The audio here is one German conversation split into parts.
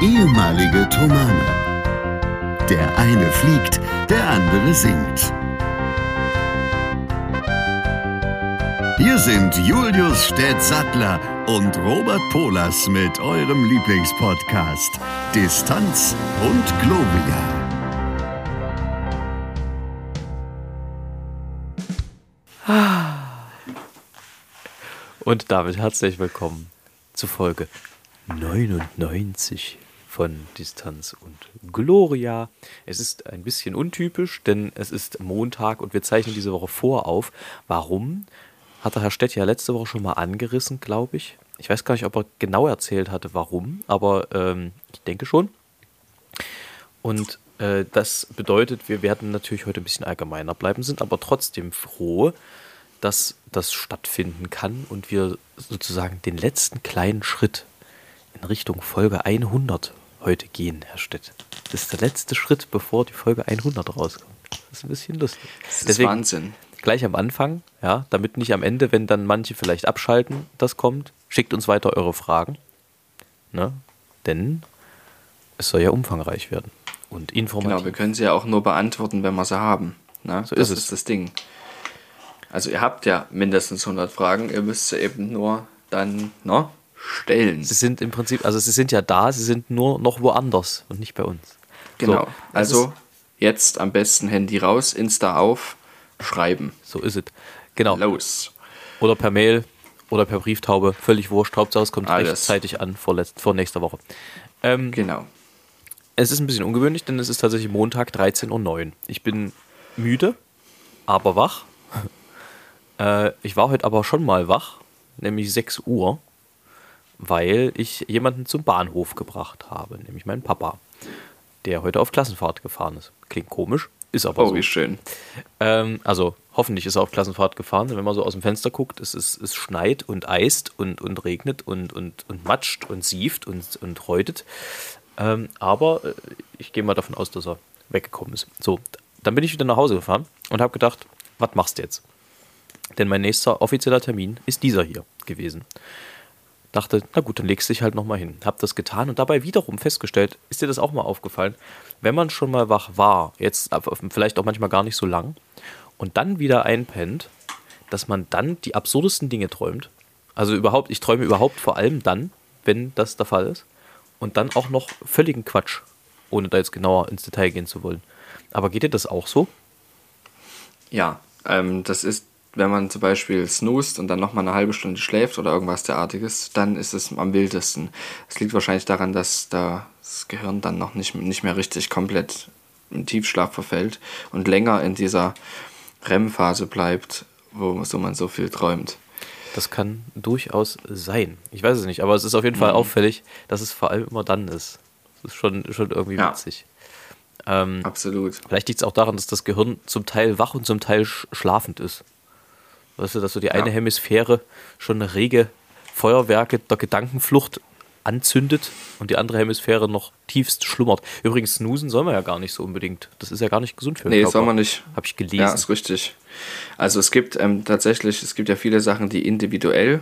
ehemalige Tomane. Der eine fliegt, der andere singt. Hier sind Julius Städtsattler und Robert Polas mit eurem Lieblingspodcast Distanz und Globia. Und damit herzlich willkommen zu Folge 99 von Distanz und Gloria. Es ist ein bisschen untypisch, denn es ist Montag und wir zeichnen diese Woche vor auf. Warum? Hat der Herr Stett ja letzte Woche schon mal angerissen, glaube ich. Ich weiß gar nicht, ob er genau erzählt hatte, warum, aber ähm, ich denke schon. Und äh, das bedeutet, wir werden natürlich heute ein bisschen allgemeiner bleiben, sind aber trotzdem froh, dass das stattfinden kann und wir sozusagen den letzten kleinen Schritt in Richtung Folge 100 heute gehen, Herr Stett. Das ist der letzte Schritt, bevor die Folge 100 rauskommt. Das ist ein bisschen lustig. Das ist Deswegen Wahnsinn. Gleich am Anfang, ja, damit nicht am Ende, wenn dann manche vielleicht abschalten, das kommt, schickt uns weiter eure Fragen. Ne? Denn es soll ja umfangreich werden und informativ. Genau, wir können sie ja auch nur beantworten, wenn wir sie haben. Ne? So das ist, ist das Ding. Also ihr habt ja mindestens 100 Fragen, ihr müsst sie eben nur dann ne, stellen. Sie sind im Prinzip, also sie sind ja da, sie sind nur noch woanders und nicht bei uns. Genau, so, also jetzt am besten Handy raus, Insta auf, schreiben. So ist es. Genau. Los. Oder per Mail oder per Brieftaube, völlig wurscht. Hauptsache es kommt Alles. rechtzeitig an vor, letzt, vor nächster Woche. Ähm, genau. Es ist ein bisschen ungewöhnlich, denn es ist tatsächlich Montag 13.09 Uhr. Ich bin müde, aber wach. Äh, ich war heute aber schon mal wach, nämlich 6 Uhr, weil ich jemanden zum Bahnhof gebracht habe, nämlich meinen Papa, der heute auf Klassenfahrt gefahren ist. Klingt komisch, ist aber oh, so. wie schön. Ähm, also hoffentlich ist er auf Klassenfahrt gefahren, denn wenn man so aus dem Fenster guckt, es, ist, es schneit und eist und, und regnet und, und, und matscht und sieft und, und räutet. Ähm, aber äh, ich gehe mal davon aus, dass er weggekommen ist. So, dann bin ich wieder nach Hause gefahren und habe gedacht, was machst du jetzt? Denn mein nächster offizieller Termin ist dieser hier gewesen. Dachte, na gut, dann legst du dich halt nochmal hin. Hab das getan und dabei wiederum festgestellt, ist dir das auch mal aufgefallen, wenn man schon mal wach war, jetzt vielleicht auch manchmal gar nicht so lang, und dann wieder einpennt, dass man dann die absurdesten Dinge träumt. Also überhaupt, ich träume überhaupt vor allem dann, wenn das der Fall ist. Und dann auch noch völligen Quatsch, ohne da jetzt genauer ins Detail gehen zu wollen. Aber geht dir das auch so? Ja, ähm, das ist wenn man zum Beispiel snoost und dann nochmal eine halbe Stunde schläft oder irgendwas derartiges, dann ist es am wildesten. Es liegt wahrscheinlich daran, dass das Gehirn dann noch nicht, nicht mehr richtig komplett im Tiefschlaf verfällt und länger in dieser REM-Phase bleibt, wo so man so viel träumt. Das kann durchaus sein. Ich weiß es nicht, aber es ist auf jeden Fall mhm. auffällig, dass es vor allem immer dann ist. Das ist schon, schon irgendwie ja. witzig. Ähm, Absolut. Vielleicht liegt es auch daran, dass das Gehirn zum Teil wach und zum Teil schlafend ist. Weißt du, dass so die eine Hemisphäre schon eine rege Feuerwerke der Gedankenflucht anzündet und die andere Hemisphäre noch tiefst schlummert. Übrigens, snoosen soll man ja gar nicht so unbedingt. Das ist ja gar nicht gesund für den Nee, Körper. soll man nicht. Habe ich gelesen. Ja, ist richtig. Also es gibt ähm, tatsächlich, es gibt ja viele Sachen, die individuell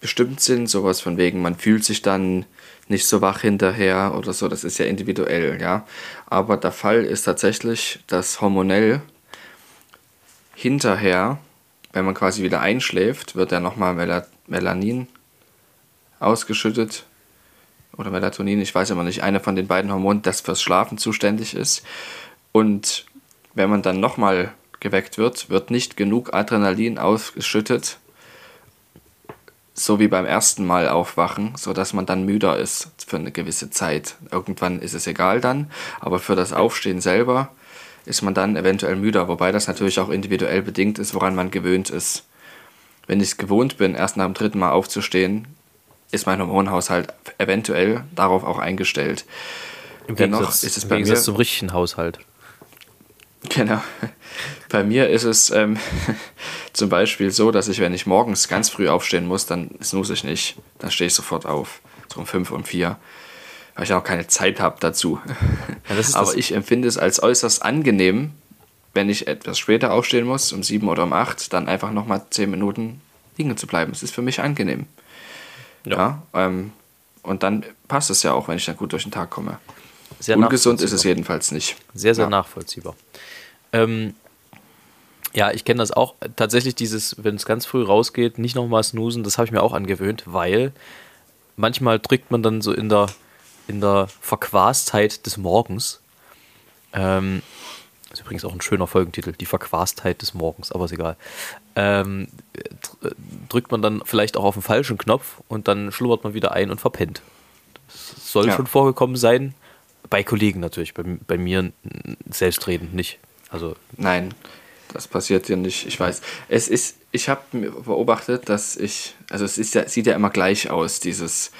bestimmt sind. Sowas von wegen, man fühlt sich dann nicht so wach hinterher oder so. Das ist ja individuell, ja. Aber der Fall ist tatsächlich, dass hormonell hinterher wenn man quasi wieder einschläft, wird ja nochmal Mel Melanin ausgeschüttet. Oder Melatonin, ich weiß immer nicht, eine von den beiden Hormonen, das fürs Schlafen zuständig ist. Und wenn man dann nochmal geweckt wird, wird nicht genug Adrenalin ausgeschüttet, so wie beim ersten Mal aufwachen, sodass man dann müder ist für eine gewisse Zeit. Irgendwann ist es egal dann, aber für das Aufstehen selber ist man dann eventuell müder, wobei das natürlich auch individuell bedingt ist, woran man gewöhnt ist. Wenn ich es gewohnt bin, erst nach dem dritten Mal aufzustehen, ist mein Hormonhaushalt eventuell darauf auch eingestellt. Im Dennoch Gegensatz, ist es bei mir zum richtigen Haushalt. Genau. Bei mir ist es ähm, zum Beispiel so, dass ich, wenn ich morgens ganz früh aufstehen muss, dann snooze ich nicht. Dann stehe ich sofort auf. So um fünf, um vier weil ich auch keine Zeit habe dazu. Ja, Aber ich empfinde es als äußerst angenehm, wenn ich etwas später aufstehen muss, um sieben oder um acht, dann einfach nochmal zehn Minuten liegen zu bleiben. Es ist für mich angenehm. Ja. ja ähm, Und dann passt es ja auch, wenn ich dann gut durch den Tag komme. Sehr Ungesund ist es jedenfalls nicht. Sehr, sehr Ja. nachvollziehbar. Ähm, ja, ich kenne das auch. Tatsächlich dieses, wenn es ganz früh rausgeht, nicht nochmal snoosen, das habe ich mir auch angewöhnt, weil manchmal drückt man dann so in der, in der Verquastheit des Morgens. Ähm, ist übrigens auch ein schöner Folgentitel, die Verquastheit des Morgens, aber ist egal. Ähm, dr- drückt man dann vielleicht auch auf den falschen Knopf und dann schlummert man wieder ein und verpennt. Das soll Ja. schon vorgekommen sein. Bei Kollegen natürlich, bei, bei mir selbstredend nicht. Also Nein, das passiert dir nicht. Ich weiß. Es ist, ich habe beobachtet, dass ich, also es ist ja, sieht ja immer gleich aus, dieses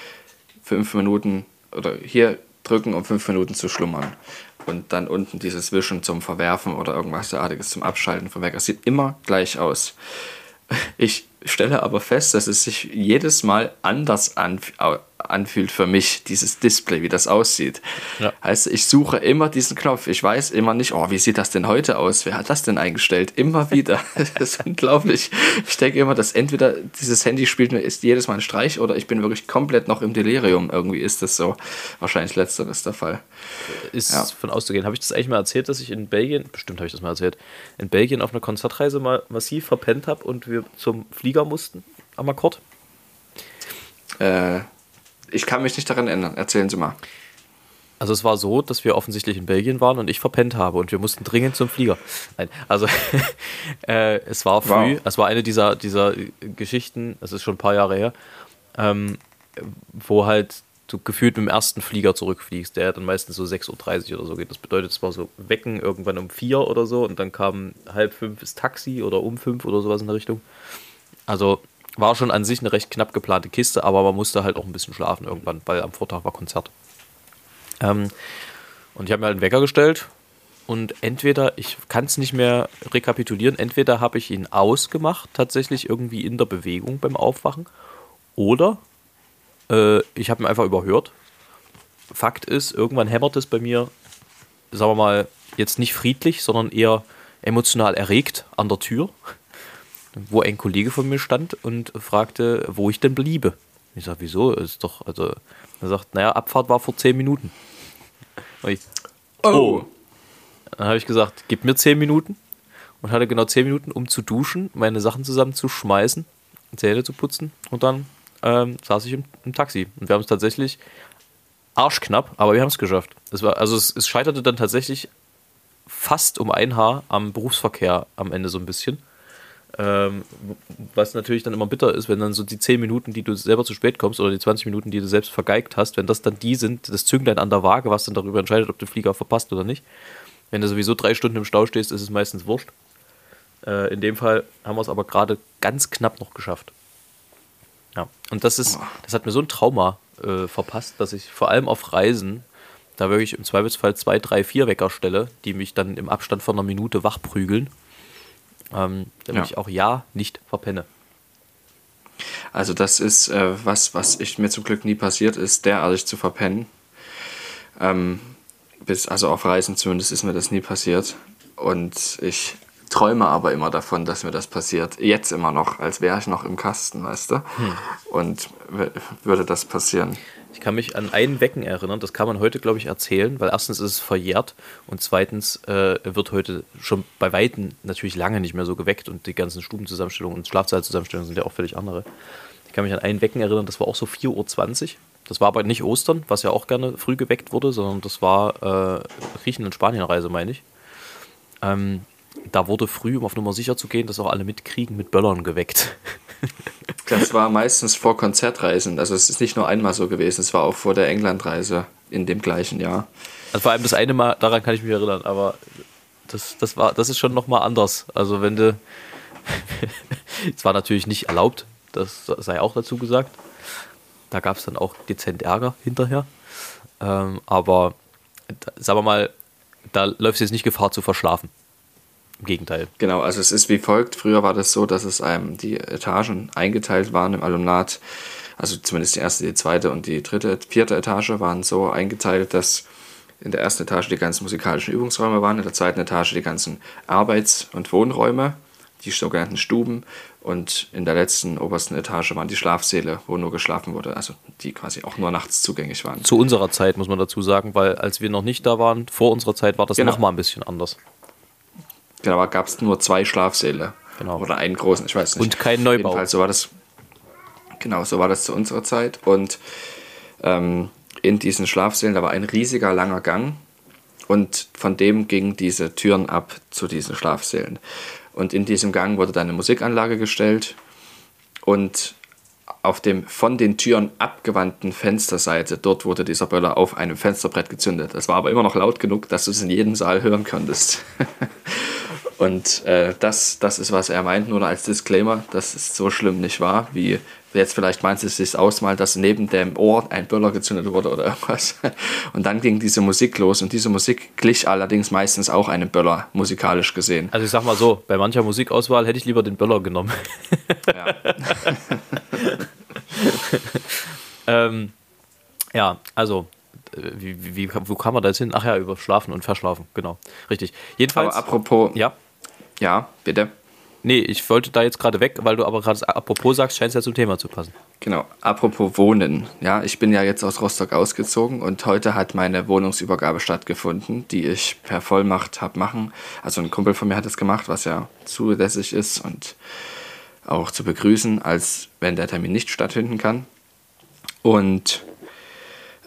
fünf Minuten oder hier drücken, um fünf Minuten zu schlummern. Und dann unten dieses Wischen zum Verwerfen oder irgendwas derartiges zum Abschalten vom Wecker. Sieht immer gleich aus. Ich stelle aber fest, dass es sich jedes Mal anders au- anfühlt für mich, dieses Display, wie das aussieht. Ja. Heißt, ich suche immer diesen Knopf. Ich weiß immer nicht, oh, wie sieht das denn heute aus? Wer hat das denn eingestellt? Immer wieder. Das ist unglaublich. Ich denke immer, dass entweder dieses Handy spielt mir ist jedes Mal ein Streich oder ich bin wirklich komplett noch im Delirium. Irgendwie ist das so. Wahrscheinlich letzteres der Fall. ist Ja. von auszugehen. Habe ich das eigentlich mal erzählt, dass ich in Belgien, bestimmt habe ich das mal erzählt, in Belgien auf einer Konzertreise mal massiv verpennt habe und wir zum Flieger mussten am Akkord? Äh, ich kann mich nicht daran erinnern. Erzählen Sie mal. Also es war so, dass wir offensichtlich in Belgien waren und ich verpennt habe und wir mussten dringend zum Flieger. Nein, also äh, es war früh, Wow. es war eine dieser, dieser Geschichten, das ist schon ein paar Jahre her, ähm, wo halt du gefühlt mit dem ersten Flieger zurückfliegst, der dann meistens so 6.30 Uhr oder so geht. Das bedeutet, es war so Wecken irgendwann um vier oder so und dann kam halb fünf das Taxi oder um fünf oder sowas in der Richtung. Also war schon an sich eine recht knapp geplante Kiste, aber man musste halt auch ein bisschen schlafen irgendwann, weil am Vortag war Konzert. Ähm, und ich habe mir halt einen Wecker gestellt und entweder, ich kann es nicht mehr rekapitulieren, entweder habe ich ihn ausgemacht, tatsächlich irgendwie in der Bewegung beim Aufwachen, oder äh, ich habe ihn einfach überhört. Fakt ist, irgendwann hämmert es bei mir, sagen wir mal, jetzt nicht friedlich, sondern eher emotional erregt an der Tür, wo ein Kollege von mir stand und fragte, wo ich denn bliebe. Ich sage, wieso? Ist doch, also, er sagt, naja, Abfahrt war vor zehn Minuten. Und ich, Oh. dann habe ich gesagt, gib mir zehn Minuten und hatte genau zehn Minuten, um zu duschen, meine Sachen zusammenzuschmeißen, Zähne zu putzen und dann ähm, saß ich im, im Taxi. Und wir haben es tatsächlich arschknapp, aber wir haben es geschafft. Es war, also es, es scheiterte dann tatsächlich fast um ein Haar am Berufsverkehr am Ende so ein bisschen. Ähm, was natürlich dann immer bitter ist, wenn dann so die 10 Minuten, die du selber zu spät kommst, oder die 20 Minuten, die du selbst vergeigt hast, wenn das dann die sind, das Zünglein an der Waage, was dann darüber entscheidet, ob du Flieger verpasst oder nicht. Wenn du sowieso drei Stunden im Stau stehst, ist es meistens wurscht. Äh, in dem Fall haben wir es aber gerade ganz knapp noch geschafft. Ja, und das ist, das hat mir so ein Trauma äh, verpasst, dass ich vor allem auf Reisen da wirklich im Zweifelsfall zwei, drei, vier Wecker stelle, die mich dann im Abstand von einer Minute wachprügeln, ähm, damit Ja. ich auch ja nicht verpenne. Also das ist äh, was, was ich mir zum Glück nie passiert ist, derartig zu verpennen. Ähm, bis, also auf Reisen zumindest ist mir das nie passiert. Und ich träume aber immer davon, dass mir das passiert. Jetzt immer noch, als wäre ich noch im Kasten, weißt du? Und w- würde das passieren. Ich kann mich an ein Wecken erinnern, das kann man heute, glaube ich, erzählen, weil erstens ist es verjährt und zweitens äh, wird heute schon bei Weitem natürlich lange nicht mehr so geweckt und die ganzen Stubenzusammenstellungen und Schlafzeitzusammenstellungen sind ja auch völlig andere. Ich kann mich an ein Wecken erinnern, das war auch so 4.20 Uhr. Das war aber nicht Ostern, was ja auch gerne früh geweckt wurde, sondern das war äh, Griechenland-Spanien-Reise, meine ich. Ähm, da wurde früh, um auf Nummer sicher zu gehen, dass auch alle mitkriegen, mit Böllern geweckt. Das war meistens vor Konzertreisen. Also es ist nicht nur einmal so gewesen, es war auch vor der Englandreise in dem gleichen Jahr. Also vor allem das eine Mal, daran kann ich mich erinnern, aber das, das war, das ist schon nochmal anders. Also wenn du, es war natürlich nicht erlaubt, das sei auch dazu gesagt. Da gab es dann auch dezent Ärger hinterher. Ähm, aber sagen wir mal, da läuft es jetzt nicht Gefahr zu verschlafen. Im Gegenteil. Genau, also es ist wie folgt. Früher war das so, dass es einem die Etagen eingeteilt waren im Alumnat. Also zumindest die erste, die zweite und die dritte, vierte Etage waren so eingeteilt, dass in der ersten Etage die ganzen musikalischen Übungsräume waren, in der zweiten Etage die ganzen Arbeits- und Wohnräume, die sogenannten Stuben Und in der letzten obersten Etage waren die Schlafsäle, wo nur geschlafen wurde, also die quasi auch nur nachts zugänglich waren. Zu unserer Zeit muss man dazu sagen, weil als wir noch nicht da waren, vor unserer Zeit war das Genau. noch mal ein bisschen anders. Genau, da gab es nur zwei Schlafsäle. Genau. Oder einen großen, ich weiß nicht. Und kein Neubau. Jedenfalls, so war das. Genau, so war das zu unserer Zeit. Und ähm, in diesen Schlafsälen, da war ein riesiger langer Gang. Und von dem gingen diese Türen ab zu diesen Schlafsälen. Und in diesem Gang wurde dann eine Musikanlage gestellt. Und auf dem von den Türen abgewandten Fensterseite, dort wurde dieser Böller auf einem Fensterbrett gezündet. Das war aber immer noch laut genug, dass du es in jedem Saal hören konntest. Und äh, das, das ist, was er meint, nur als Disclaimer, dass es so schlimm nicht war, wie jetzt vielleicht meinst du es sich ausmal, dass neben dem Ohr ein Böller gezündet wurde oder irgendwas. Und dann ging diese Musik los und diese Musik glich allerdings meistens auch einem Böller, musikalisch gesehen. Also ich sag mal so, bei mancher Musikauswahl hätte ich lieber den Böller genommen. Ja. ähm, ja, also, äh, wie, wie, wo kam man da jetzt hin? Ach ja, über Schlafen und Verschlafen, genau. Richtig. Jedenfalls. Aber apropos, ja. Ja, bitte. Nee, ich wollte da jetzt gerade weg, weil du aber gerade apropos sagst, scheint es ja zum Thema zu passen. Genau, apropos Wohnen. Ja, ich bin ja jetzt aus Rostock ausgezogen und heute hat meine Wohnungsübergabe stattgefunden, die ich per Vollmacht habe machen. Also ein Kumpel von mir hat es gemacht, was ja zulässig ist und auch zu begrüßen, als wenn der Termin nicht stattfinden kann. Und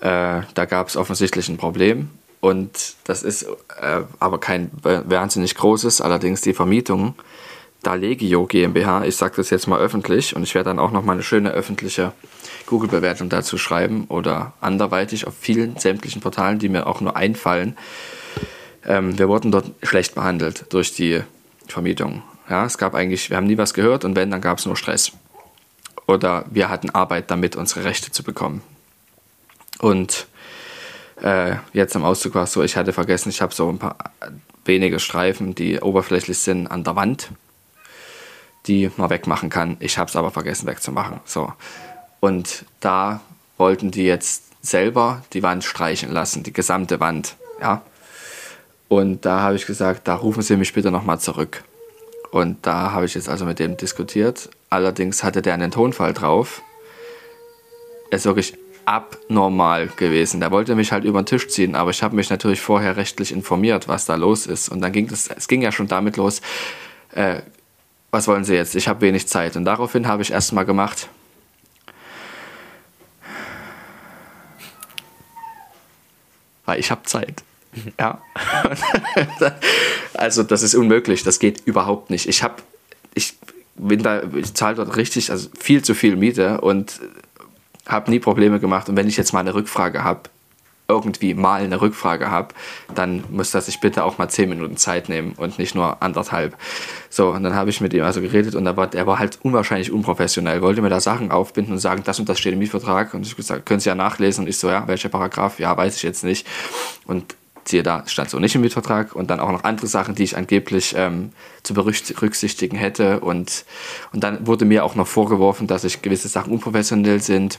äh, da gab es offensichtlich ein Problem. Und das ist äh, aber kein wahnsinnig großes, allerdings die Vermietung Dalegio GmbH, ich sage das jetzt mal öffentlich und ich werde dann auch noch mal eine schöne öffentliche Google-Bewertung dazu schreiben oder anderweitig auf vielen sämtlichen Portalen, die mir auch nur einfallen. Ähm, wir wurden dort schlecht behandelt durch die Vermietung. Ja, es gab eigentlich, wir haben nie was gehört und wenn, dann gab es nur Stress. Oder wir hatten Arbeit damit, unsere Rechte zu bekommen. Und äh, jetzt am Auszug war es so, ich hatte vergessen, ich habe so ein paar wenige Streifen, die oberflächlich sind an der Wand die man wegmachen kann. Ich habe es aber vergessen wegzumachen. So. Und da wollten die jetzt selber die Wand streichen lassen, die gesamte Wand. Ja. Und da habe ich gesagt, da rufen Sie mich bitte nochmal zurück. Und da habe ich jetzt also mit dem diskutiert. Allerdings hatte der einen Tonfall drauf. Er ist wirklich abnormal gewesen. Der wollte mich halt über den Tisch ziehen, aber ich habe mich natürlich vorher rechtlich informiert, was da los ist. Und dann ging das, es ging ja schon damit los, äh, was wollen Sie jetzt? Ich habe wenig Zeit. Und daraufhin habe ich erstmal gemacht. Weil ich habe Zeit. Ja. also das ist unmöglich. Das geht überhaupt nicht. Ich habe, ich bin da, ich zahle dort richtig, also viel zu viel Miete und habe nie Probleme gemacht. Und wenn ich jetzt mal eine Rückfrage habe, irgendwie mal eine Rückfrage habe, dann muss das sich bitte auch mal zehn Minuten Zeit nehmen und nicht nur anderthalb. So, und dann habe ich mit ihm also geredet und er war, er war halt unwahrscheinlich unprofessionell, wollte mir da Sachen aufbinden und sagen, das und das steht im Mietvertrag. Und ich gesagt, können Sie ja nachlesen. Und ich so, ja, welcher Paragraph? Ja, weiß ich jetzt nicht. Und siehe da, stand so nicht im Mietvertrag und dann auch noch andere Sachen, die ich angeblich ähm, zu berücksichtigen hätte. Und, und dann wurde mir auch noch vorgeworfen, dass ich gewisse Sachen unprofessionell sind.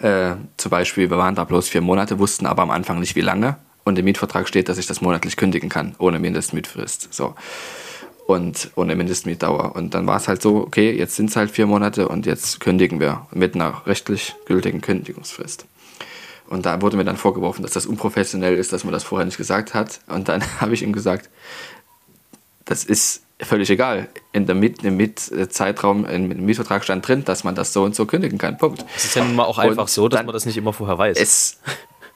Äh, zum Beispiel, wir waren da bloß vier Monate, wussten aber am Anfang nicht wie lange. Und im Mietvertrag steht, dass ich das monatlich kündigen kann, ohne Mindestmietfrist. So. Und ohne Mindestmietdauer. Und dann war es halt so, okay, jetzt sind es halt vier Monate und jetzt kündigen wir mit einer rechtlich gültigen Kündigungsfrist. Und da wurde mir dann vorgeworfen, dass das unprofessionell ist, dass man das vorher nicht gesagt hat. Und dann habe ich ihm gesagt, das ist völlig egal. In der Miet, im Mietzeitraum, im Mietvertrag stand drin, dass man das so und so kündigen kann. Punkt. Es ist ja nun mal auch einfach Und so, dass man das nicht immer vorher weiß. Es,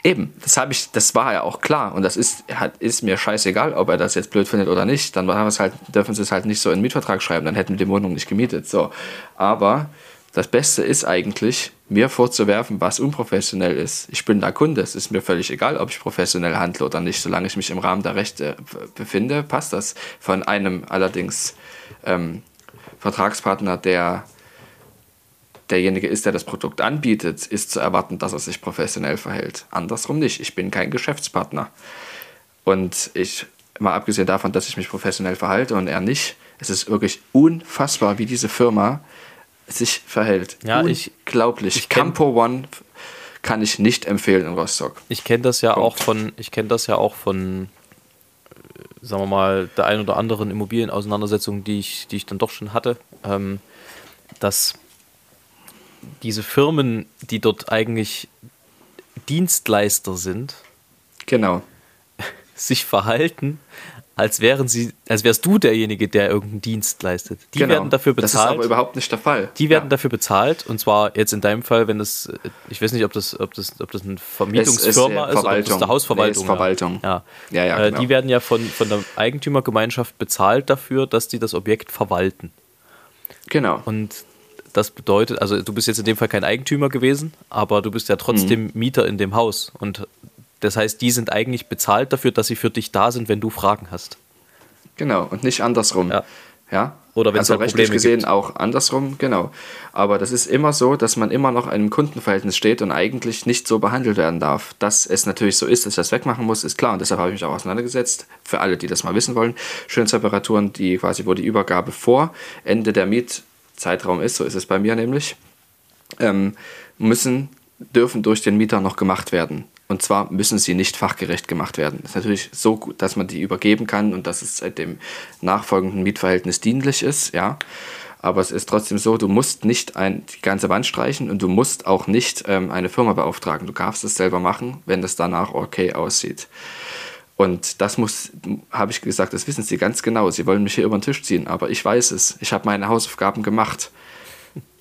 eben, das habe ich, das war ja auch klar. Und das ist, hat, ist mir scheißegal, ob er das jetzt blöd findet oder nicht. Dann haben es halt, dürfen sie es halt nicht so in den Mietvertrag schreiben, dann hätten wir die Wohnung nicht gemietet. So. Aber das Beste ist eigentlich, mir vorzuwerfen, was unprofessionell ist. Ich bin da Kunde, es ist mir völlig egal, ob ich professionell handle oder nicht. Solange ich mich im Rahmen der Rechte b- befinde, passt das. Von einem allerdings ähm, Vertragspartner, der derjenige ist, der das Produkt anbietet, ist zu erwarten, dass er sich professionell verhält. Andersrum nicht. Ich bin kein Geschäftspartner. Und ich, mal abgesehen davon, dass ich mich professionell verhalte und er nicht, es ist wirklich unfassbar, wie diese Firma sich verhält. Ja, ich- Unglaublich. ich kenn- Campo One kann ich nicht empfehlen in Rostock. Ich kenne das ja Punkt. auch von, ich kenne das ja auch von sagen wir mal, der ein oder anderen Immobilienauseinandersetzung, die ich, die ich dann doch schon hatte, ähm, dass diese Firmen, die dort eigentlich Dienstleister sind, Genau. sich verhalten, als wären sie, als wärst du derjenige, der irgendeinen Dienst leistet. Die genau. werden dafür Das ist bezahlt. aber überhaupt nicht der Fall. Die werden ja. dafür bezahlt und zwar jetzt in deinem Fall, wenn das, ich weiß nicht, ob das, ob das, ob das eine Vermietungsfirma äh, ist, oder ob das Verwaltung. der Hausverwaltung. Nee, ist Verwaltung. Ja, Ja, ja, äh, genau. Die werden ja von, von der Eigentümergemeinschaft bezahlt dafür, dass die das Objekt verwalten. Genau. Und das bedeutet, also du bist jetzt in dem Fall kein Eigentümer gewesen, aber du bist ja trotzdem Mhm. Mieter in dem Haus. Und das heißt, die sind eigentlich bezahlt dafür, dass sie für dich da sind, wenn du Fragen hast. Genau, und nicht andersrum. Ja. Ja. Oder wenn's also halt rechtlich Probleme gesehen gibt. auch andersrum, genau. Aber das ist immer so, dass man immer noch in einem Kundenverhältnis steht und eigentlich nicht so behandelt werden darf. Dass es natürlich so ist, dass ich das wegmachen muss, ist klar. Und deshalb habe ich mich auch auseinandergesetzt. Für alle, die das mal wissen wollen. Schönheitsreparaturen, die quasi, wo die Übergabe vor Ende der Mietzeitraum ist, so ist es bei mir nämlich, ähm, müssen, dürfen durch den Mieter noch gemacht werden. Und zwar müssen sie nicht fachgerecht gemacht werden. Das ist natürlich so gut, dass man die übergeben kann und dass es dem nachfolgenden Mietverhältnis dienlich ist, ja. Aber es ist trotzdem so, du musst nicht ein, die ganze Wand streichen und du musst auch nicht ähm, eine Firma beauftragen. Du darfst es selber machen, wenn das danach okay aussieht. Und das muss, habe ich gesagt, das wissen sie ganz genau. Sie wollen mich hier über den Tisch ziehen, aber ich weiß es. Ich habe meine Hausaufgaben gemacht.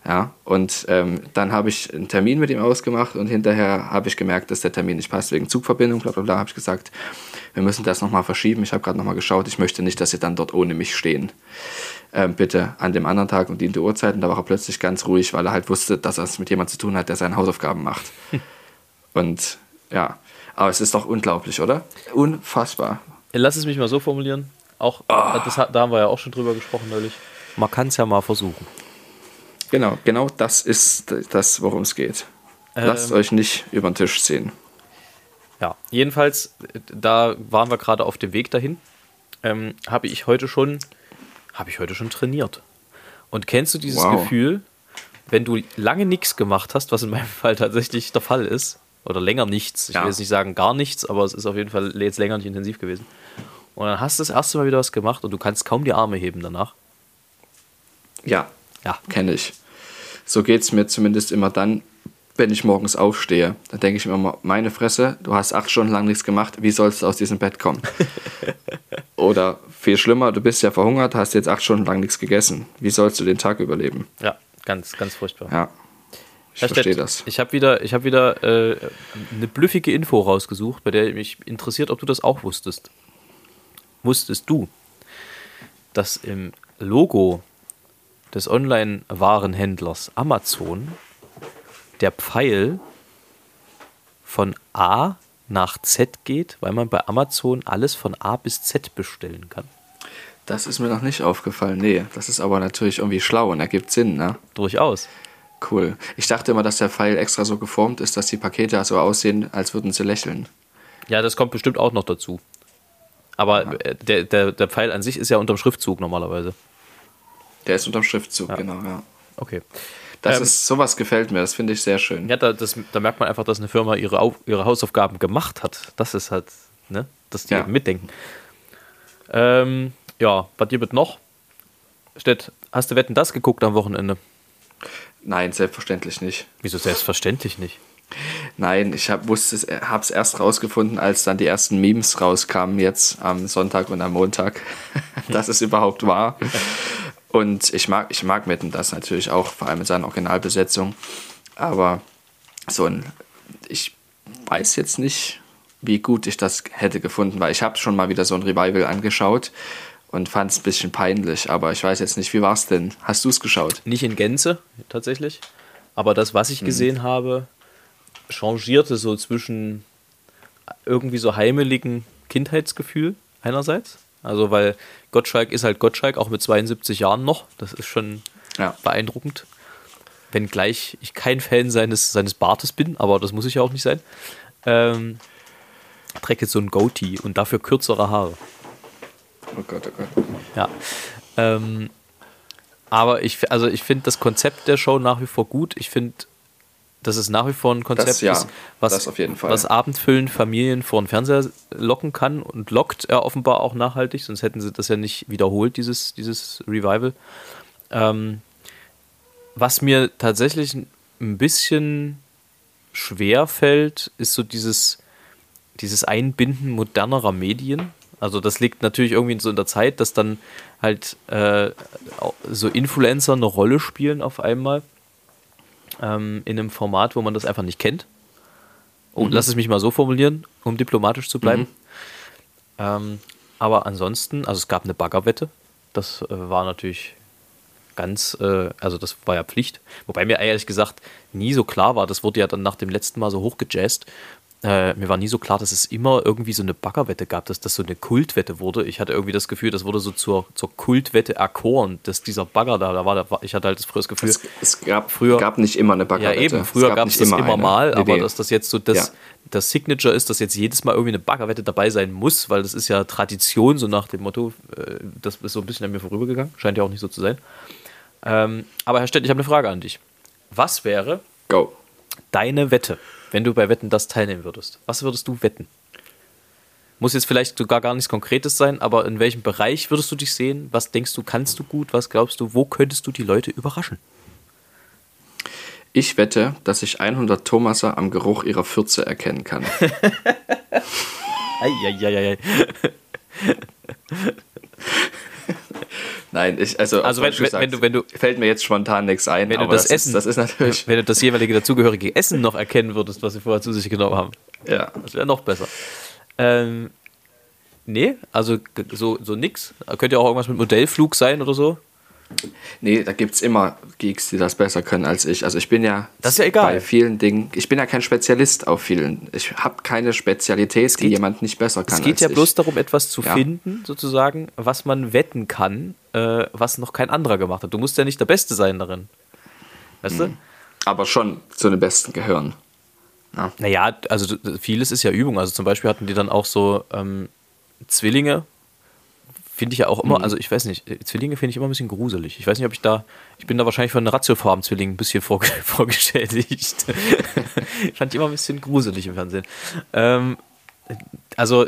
Ja, und ähm, dann habe ich einen Termin mit ihm ausgemacht und hinterher habe ich gemerkt, dass der Termin nicht passt wegen Zugverbindung, bla bla bla, habe ich gesagt, wir müssen das nochmal verschieben. Ich habe gerade nochmal geschaut, ich möchte nicht, dass sie dann dort ohne mich stehen. Ähm, bitte an dem anderen Tag und die Uhrzeit. Und da war er plötzlich ganz ruhig, weil er halt wusste, dass er es mit jemandem zu tun hat, der seine Hausaufgaben macht. und ja, aber es ist doch unglaublich, oder? Unfassbar. Lass es mich mal so formulieren. Auch, Ah. das, da haben wir ja auch schon drüber gesprochen neulich. Man kann es ja mal versuchen. Genau, genau das ist das, worum es geht. Lasst Ähm. euch nicht über den Tisch ziehen. Ja, jedenfalls, da waren wir gerade auf dem Weg dahin. Ähm, habe ich heute schon, habe ich heute schon trainiert. Und kennst du dieses Wow. Gefühl, wenn du lange nichts gemacht hast, was in meinem Fall tatsächlich der Fall ist, oder länger nichts, ich Ja. will jetzt nicht sagen gar nichts, aber es ist auf jeden Fall jetzt länger nicht intensiv gewesen. Und dann hast du das erste Mal wieder was gemacht und du kannst kaum die Arme heben danach. Ja, Ja. kenne ich. So geht es mir zumindest immer dann, wenn ich morgens aufstehe. Dann denke ich mir immer, meine Fresse, du hast acht Stunden lang nichts gemacht, wie sollst du aus diesem Bett kommen? Oder viel schlimmer, du bist ja verhungert, hast jetzt acht Stunden lang nichts gegessen. Wie sollst du den Tag überleben? Ja, ganz, ganz furchtbar. Ja, ich Herr verstehe Stett, das. Ich habe wieder, ich hab wieder äh, eine blüffige Info rausgesucht, bei der mich interessiert, ob du das auch wusstest. Wusstest du, dass im Logo des Online-Warenhändlers Amazon der Pfeil von A nach Z geht, weil man bei Amazon alles von A bis Z bestellen kann? Das ist mir noch nicht aufgefallen. Nee, das ist aber natürlich irgendwie schlau und ergibt Sinn, ne? Durchaus. Cool. Ich dachte immer, dass der Pfeil extra so geformt ist, dass die Pakete so aussehen, als würden sie lächeln. Ja, das kommt bestimmt auch noch dazu. Aber äh, der, der, der Pfeil an sich ist ja unterm Schriftzug normalerweise. Der ist unterm Schriftzug, genau, ja. Okay. Das Ähm, ist, sowas gefällt mir, das finde ich sehr schön. Ja, da, das, da merkt man einfach, dass eine Firma ihre, Au ihre Hausaufgaben gemacht hat. Das ist halt, ne? Dass die Ja. eben mitdenken. Ähm, ja, was gibt noch? Stett, hast du Wetten das geguckt am Wochenende? Nein, selbstverständlich nicht. Wieso selbstverständlich nicht? Nein, ich habe es hab's erst rausgefunden, als dann die ersten Memes rauskamen, jetzt am Sonntag und am Montag, dass es überhaupt war. Und ich mag, ich mag Wetten das natürlich auch, vor allem in seiner Originalbesetzung. Aber so ein, ich weiß jetzt nicht, wie gut ich das hätte gefunden, weil ich habe schon mal wieder so ein Revival angeschaut und fand es ein bisschen peinlich. Aber ich weiß jetzt nicht, wie war es denn? Hast du es geschaut? Nicht in Gänze, tatsächlich. Aber das, was ich gesehen habe, changierte so zwischen irgendwie so heimeligen Kindheitsgefühl einerseits. Also, weil Gottschalk ist halt Gottschalk, auch mit 72 Jahren noch. Das ist schon Ja. beeindruckend. Wenngleich ich kein Fan seines, seines Bartes bin, aber das muss ich ja auch nicht sein. Ähm, trägt jetzt so ein Goatee und dafür kürzere Haare. Oh Gott, oh Gott. Ja. Ähm, aber ich, also ich finde das Konzept der Show nach wie vor gut. Ich finde dass es nach wie vor ein Konzept Das ja, ist, was, das auf jeden Fall. was abendfüllend Familien vor den Fernseher locken kann und lockt er offenbar auch nachhaltig, sonst hätten sie das ja nicht wiederholt, dieses, dieses Revival. Ähm, was mir tatsächlich ein bisschen schwer fällt, ist so dieses, dieses Einbinden modernerer Medien. Also das liegt natürlich irgendwie so in der Zeit, dass dann halt äh, so Influencer eine Rolle spielen auf einmal ähm, in einem Format, wo man das einfach nicht kennt. Und lass es mich mal so formulieren, um diplomatisch zu bleiben. Ähm, aber ansonsten, also es gab eine Baggerwette. Das äh, war natürlich ganz, äh, also das war ja Pflicht. Wobei mir ehrlich gesagt nie so klar war, das wurde ja dann nach dem letzten Mal so hochgejazzt. Äh, mir war nie so klar, dass es immer irgendwie so eine Baggerwette gab, dass das so eine Kultwette wurde. Ich hatte irgendwie das Gefühl, das wurde so zur, zur Kultwette erkoren, dass dieser Bagger da, da war, da war ich hatte halt das früher das Gefühl, Es, es gab, Früher- gab nicht immer eine ja Baggerwette. eben, früher gab gab es das immer, eine. mal, Nee, aber nee. dass das jetzt so das, Ja. das Signature ist, dass jetzt jedes Mal irgendwie eine Baggerwette dabei sein muss, weil das ist ja Tradition, so nach dem Motto, äh, das ist so ein bisschen an mir vorübergegangen, scheint ja auch nicht so zu sein. Ähm, aber Herr Stett, ich habe eine Frage an dich. Was wäre Go. deine Wette, wenn du bei Wetten das teilnehmen würdest? Was würdest du wetten? Muss jetzt vielleicht sogar gar nichts Konkretes sein, aber in welchem Bereich würdest du dich sehen? Was denkst du, kannst du gut? Was glaubst du, wo könntest du die Leute überraschen? Ich wette, dass ich 100 Thomaser am Geruch ihrer Fürze erkennen kann. Eieieiei. Nein, ich, also, Also wenn- wenn- wenn du- wenn du- fällt mir jetzt spontan nichts ein, Wenn du aber das das, Essen, ist, das ist natürlich, wenn du das jeweilige dazugehörige Essen noch erkennen würdest, was sie vorher zu sich genommen haben, ja. das wäre noch besser. Ähm, nee, also so, so nix. Könnte ja auch irgendwas mit Modellflug sein oder so. Nee, da gibt es immer Geeks, die das besser können als ich. Also ich bin ja, Das ist ja egal. bei vielen Dingen, ich bin ja kein Spezialist auf vielen. Ich habe keine Spezialität, die geht- jemand nicht besser kann Es geht ja ich. bloß darum, etwas zu Ja. finden, sozusagen, was man wetten kann, äh, was noch kein anderer gemacht hat. Du musst ja nicht der Beste sein darin. Weißt du? Aber schon zu den Besten gehören. Naja, also vieles ist ja Übung. Also zum Beispiel hatten die dann auch so ähm, Zwillinge. Finde ich ja auch immer, also ich weiß nicht, äh, Zwillinge finde ich immer ein bisschen gruselig. Ich weiß nicht, ob ich da, ich bin da wahrscheinlich von Ratiofarm-Zwillingen ein bisschen vorge vorgeschädigt. Fand ich immer ein bisschen gruselig im Fernsehen. Ähm, also,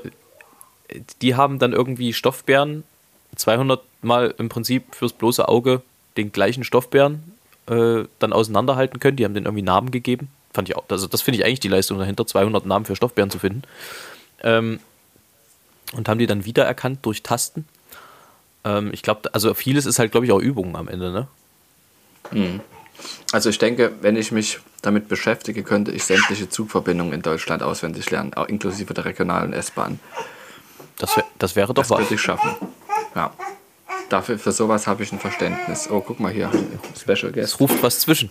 die haben dann irgendwie Stoffbären 200 Mal im Prinzip fürs bloße Auge den gleichen Stoffbären äh, dann auseinanderhalten können. Die haben den irgendwie Namen gegeben. Fand ich auch, also das finde ich eigentlich die Leistung dahinter, 200 Namen für Stoffbären zu finden. Ähm, und haben die dann wiedererkannt durch Tasten. Ähm, ich glaube, also vieles ist halt, glaube ich, auch Übungen am Ende, ne? Also ich denke, wenn ich mich damit beschäftige, könnte ich sämtliche Zugverbindungen in Deutschland auswendig lernen, auch inklusive der regionalen S-Bahn. Das, wär, das wäre doch Das was. würde ich schaffen. Ja. Dafür, für sowas habe ich ein Verständnis. Oh, guck mal hier, Special Guest. Es ruft was zwischen.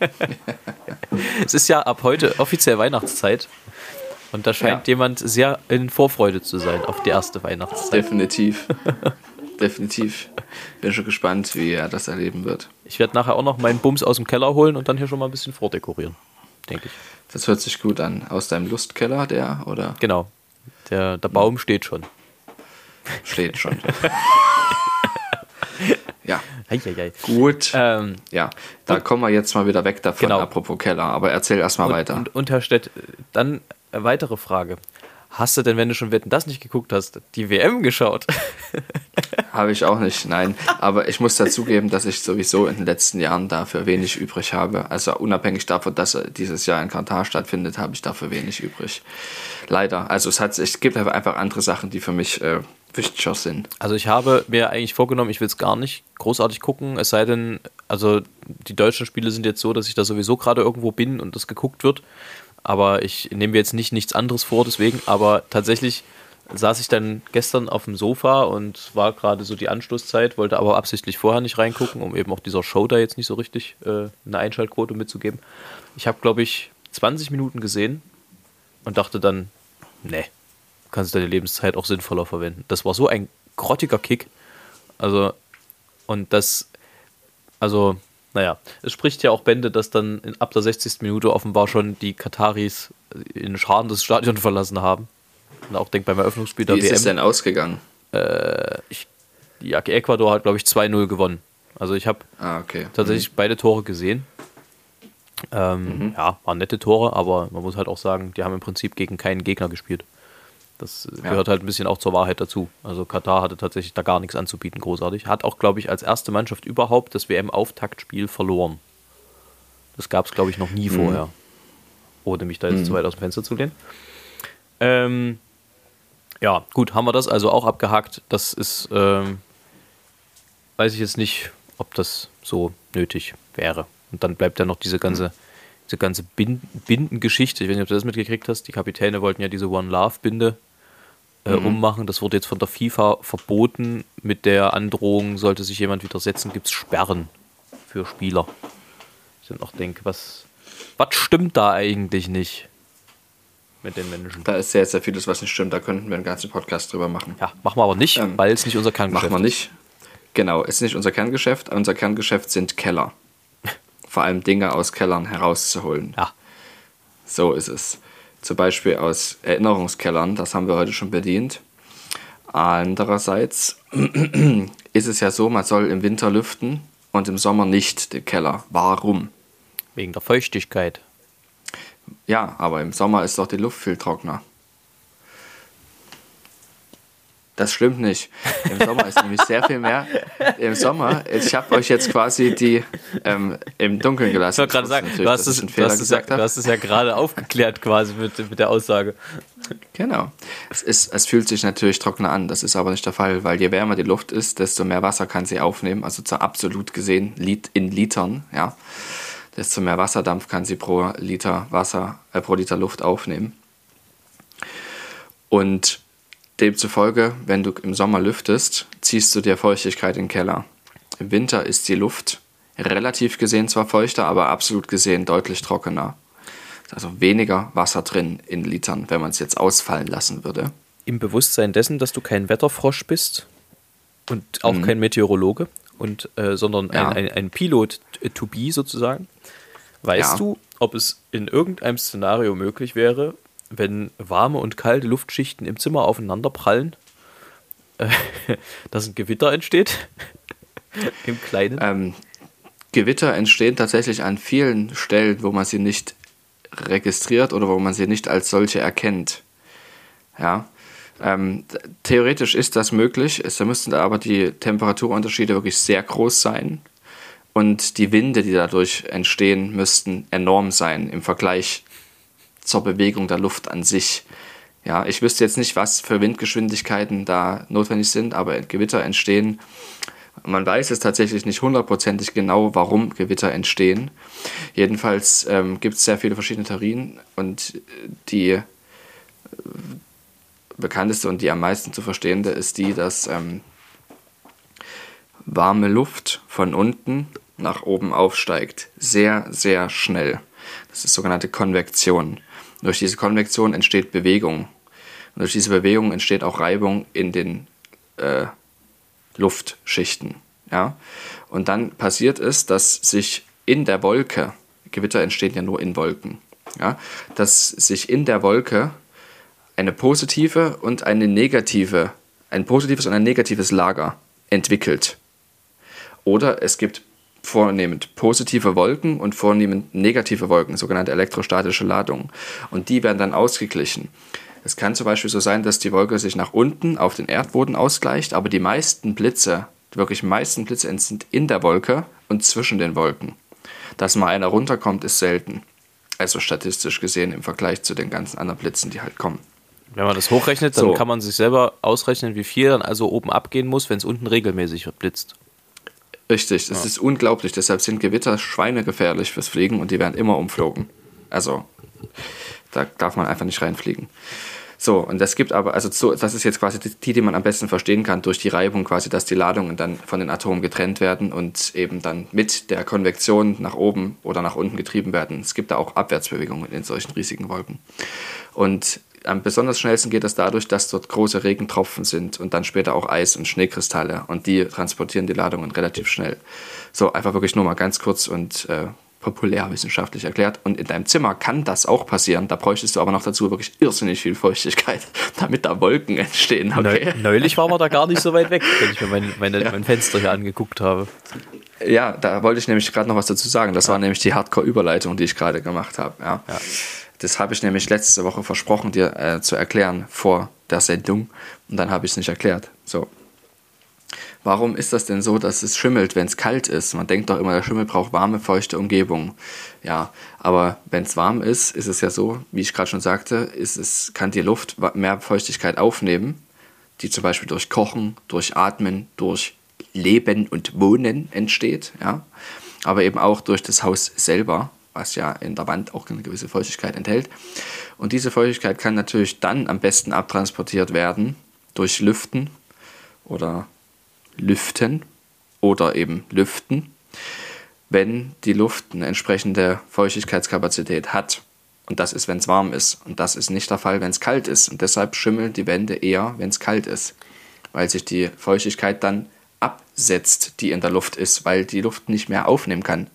es ist ja ab heute offiziell Weihnachtszeit. Und da scheint Ja. jemand sehr in Vorfreude zu sein auf die erste Weihnachtszeit. Definitiv. Definitiv. Bin schon gespannt, wie er das erleben wird. Ich werde nachher auch noch meinen Bums aus dem Keller holen und dann hier schon mal ein bisschen vordekorieren. Denke ich. Das hört sich gut an. Aus deinem Lustkeller, der, oder Genau. Der, der Baum steht schon. steht schon? ja, Eieiei. gut. Ähm, ja, da kommen wir jetzt mal wieder weg davon, Genau. apropos Keller. Aber erzähl erst mal weiter. Und, und Herr Stett, dann eine weitere Frage. Hast du denn, wenn du schon Wetten das nicht geguckt hast, die WM geschaut? Habe ich auch nicht, nein. Aber ich muss dazugeben, dass ich sowieso in den letzten Jahren dafür wenig übrig habe. Also unabhängig davon, dass dieses Jahr in Katar stattfindet, habe ich dafür wenig übrig. Leider. Also es, hat, es gibt einfach andere Sachen, die für mich äh, wichtiger sind. Also ich habe mir eigentlich vorgenommen, ich will es gar nicht großartig gucken, es sei denn, also die deutschen Spiele sind jetzt so, dass ich da sowieso gerade irgendwo bin und das geguckt wird. Aber ich nehme mir jetzt nicht nichts anderes vor, deswegen. Aber tatsächlich saß ich dann gestern auf dem Sofa und war gerade so die Anstoßzeit, wollte aber absichtlich vorher nicht reingucken, um eben auch dieser Show da jetzt nicht so richtig äh, eine Einschaltquote mitzugeben. Ich habe, glaube ich, 20 Minuten gesehen und dachte dann, nee, kannst deine Lebenszeit auch sinnvoller verwenden. Das war so ein grottiger Kick. Also, und das, also, naja, es spricht ja auch Bände, dass dann in, ab der 60. Minute offenbar schon die Kataris in Scharen das Stadion verlassen haben. Und auch denk beim Eröffnungsspiel der Wie ist es denn ausgegangen? Ich, ja, Ecuador hat, glaube ich, 2-0 gewonnen. Also ich habe Ah, okay. tatsächlich beide Tore gesehen. Ähm, mhm. Ja, waren nette Tore, aber man muss halt auch sagen, die haben im Prinzip gegen keinen Gegner gespielt. Das ja. gehört halt ein bisschen auch zur Wahrheit dazu. Also Katar hatte tatsächlich da gar nichts anzubieten, großartig. Hat auch, glaube ich, als erste Mannschaft überhaupt das WM-Auftaktspiel verloren. Das gab es, glaube ich, noch nie mhm. vorher. Ohne mich da jetzt mhm. zu weit aus dem Fenster zu lehnen. Ähm, ja, gut, haben wir das also auch abgehakt. Das ist, ähm, weiß ich jetzt nicht, ob das so nötig wäre. Und dann bleibt ja noch diese ganze, diese ganze Bindengeschichte. Ich weiß nicht, ob du das mitgekriegt hast. Die Kapitäne wollten ja diese One Love Binde äh, mhm. ummachen. Das wurde jetzt von der FIFA verboten. Mit der Androhung, sollte sich jemand widersetzen, gibt es Sperren für Spieler. Ich dann auch denke, was, was stimmt da eigentlich nicht mit den Menschen? Da ist sehr, sehr vieles, was nicht stimmt. Da könnten wir einen ganzen Podcast drüber machen. Ja, machen wir aber nicht, ähm, weil es nicht unser Kerngeschäft ist. Machen wir nicht. Genau, es ist nicht unser Kerngeschäft. Unser Kerngeschäft sind Keller. Vor allem Dinge aus Kellern herauszuholen. Ja. So ist es. Zum Beispiel aus Erinnerungskellern, das haben wir heute schon bedient. Andererseits ist es ja so, man soll im Winter lüften und im Sommer nicht den Keller. Warum? Wegen der Feuchtigkeit. Ja, aber im Sommer ist doch die Luft viel trockener. Das stimmt nicht. Im Sommer ist nämlich sehr viel mehr. Im Sommer, ich habe euch jetzt quasi die ähm, im Dunkeln gelassen. Ich wollte gerade sagen, du hast, es, du, hast es ja, du hast es ja gerade aufgeklärt quasi mit, mit der Aussage. Genau. Es, ist, es fühlt sich natürlich trockener an, das ist aber nicht der Fall, weil je wärmer die Luft ist, desto mehr Wasser kann sie aufnehmen, also zu absolut gesehen in Litern, ja. Desto mehr Wasserdampf kann sie pro Liter Wasser, äh, pro Liter Luft aufnehmen. Und Demzufolge, wenn du im Sommer lüftest, ziehst du dir Feuchtigkeit in den Keller. Im Winter ist die Luft relativ gesehen zwar feuchter, aber absolut gesehen deutlich trockener. Also weniger Wasser drin in Litern, wenn man es jetzt ausfallen lassen würde. Im Bewusstsein dessen, dass du kein Wetterfrosch bist und auch mhm. kein Meteorologe, und, äh, sondern ja. ein, ein, ein Pilot to be sozusagen, weißt ja. du, ob es in irgendeinem Szenario möglich wäre, wenn warme und kalte Luftschichten im Zimmer aufeinander prallen, äh, dass ein Gewitter entsteht. Im Kleinen. Ähm, Gewitter entstehen tatsächlich an vielen Stellen, wo man sie nicht registriert oder wo man sie nicht als solche erkennt. Ja. Ähm, theoretisch ist das möglich, es müssten aber die Temperaturunterschiede wirklich sehr groß sein und die Winde, die dadurch entstehen, müssten enorm sein im Vergleich zur Bewegung der Luft an sich. Ja, ich wüsste jetzt nicht, was für Windgeschwindigkeiten da notwendig sind, aber Gewitter entstehen. Man weiß es tatsächlich nicht hundertprozentig genau, warum Gewitter entstehen. Jedenfalls ähm, gibt es sehr viele verschiedene Theorien und die äh, bekannteste und die am meisten zu verstehende ist die, dass ähm, warme Luft von unten nach oben aufsteigt. Sehr, sehr schnell. Das ist sogenannte Konvektion. Durch diese Konvektion entsteht Bewegung. Und durch diese Bewegung entsteht auch Reibung in den äh, Luftschichten. Ja? Und dann passiert es, dass sich in der Wolke, Gewitter entstehen ja nur in Wolken, ja? dass sich in der Wolke eine positive und eine negative, ein positives und ein negatives Lager entwickelt. Oder es gibt vornehmend positive Wolken und vornehmend negative Wolken, sogenannte elektrostatische Ladungen. Und die werden dann ausgeglichen. Es kann zum Beispiel so sein, dass die Wolke sich nach unten auf den Erdboden ausgleicht, aber die meisten Blitze, die wirklich meisten Blitze sind in der Wolke und zwischen den Wolken. Dass mal einer runterkommt, ist selten. Also statistisch gesehen im Vergleich zu den ganzen anderen Blitzen, die halt kommen. Wenn man das hochrechnet, dann so. kann man sich selber ausrechnen, wie viel dann also oben abgehen muss, wenn es unten regelmäßig blitzt. Richtig, das ja. ist unglaublich. Deshalb sind Gewitter schweinegefährlich fürs Fliegen und die werden immer umflogen. Also, da darf man einfach nicht reinfliegen. So, und das gibt aber, also so, das ist jetzt quasi die, die man am besten verstehen kann, durch die Reibung quasi, dass die Ladungen dann von den Atomen getrennt werden und eben dann mit der Konvektion nach oben oder nach unten getrieben werden. Es gibt da auch Abwärtsbewegungen in solchen riesigen Wolken. Und am besonders schnellsten geht das dadurch, dass dort große Regentropfen sind und dann später auch Eis- und Schneekristalle und die transportieren die Ladungen relativ schnell. So, einfach wirklich nur mal ganz kurz und äh, populärwissenschaftlich erklärt. Und in deinem Zimmer kann das auch passieren. Da bräuchtest du aber noch dazu wirklich irrsinnig viel Feuchtigkeit, damit da Wolken entstehen. Okay? Neulich waren wir da gar nicht so weit weg, wenn ich mir mein, meine, ja. mein Fenster hier angeguckt habe. Ja, da wollte ich nämlich gerade noch was dazu sagen. Das ja. war nämlich die Hardcore-Überleitung, die ich gerade gemacht habe. Ja. ja. Das habe ich nämlich letzte Woche versprochen, dir äh, zu erklären vor der Sendung. Und dann habe ich es nicht erklärt. So, Warum ist das denn so, dass es schimmelt, wenn es kalt ist? Man denkt doch immer, der Schimmel braucht warme, feuchte Umgebung. Ja, aber wenn es warm ist, ist es ja so, wie ich gerade schon sagte, ist es, kann die Luft mehr Feuchtigkeit aufnehmen, die zum Beispiel durch Kochen, durch Atmen, durch Leben und Wohnen entsteht. Ja? Aber eben auch durch das Haus selber, was ja in der Wand auch eine gewisse Feuchtigkeit enthält. Und diese Feuchtigkeit kann natürlich dann am besten abtransportiert werden durch Lüften oder lüften oder eben lüften, wenn die Luft eine entsprechende Feuchtigkeitskapazität hat. Und das ist, wenn es warm ist. Und das ist nicht der Fall, wenn es kalt ist. Und deshalb schimmeln die Wände eher, wenn es kalt ist. Weil sich die Feuchtigkeit dann absetzt, die in der Luft ist, weil die Luft nicht mehr aufnehmen kann.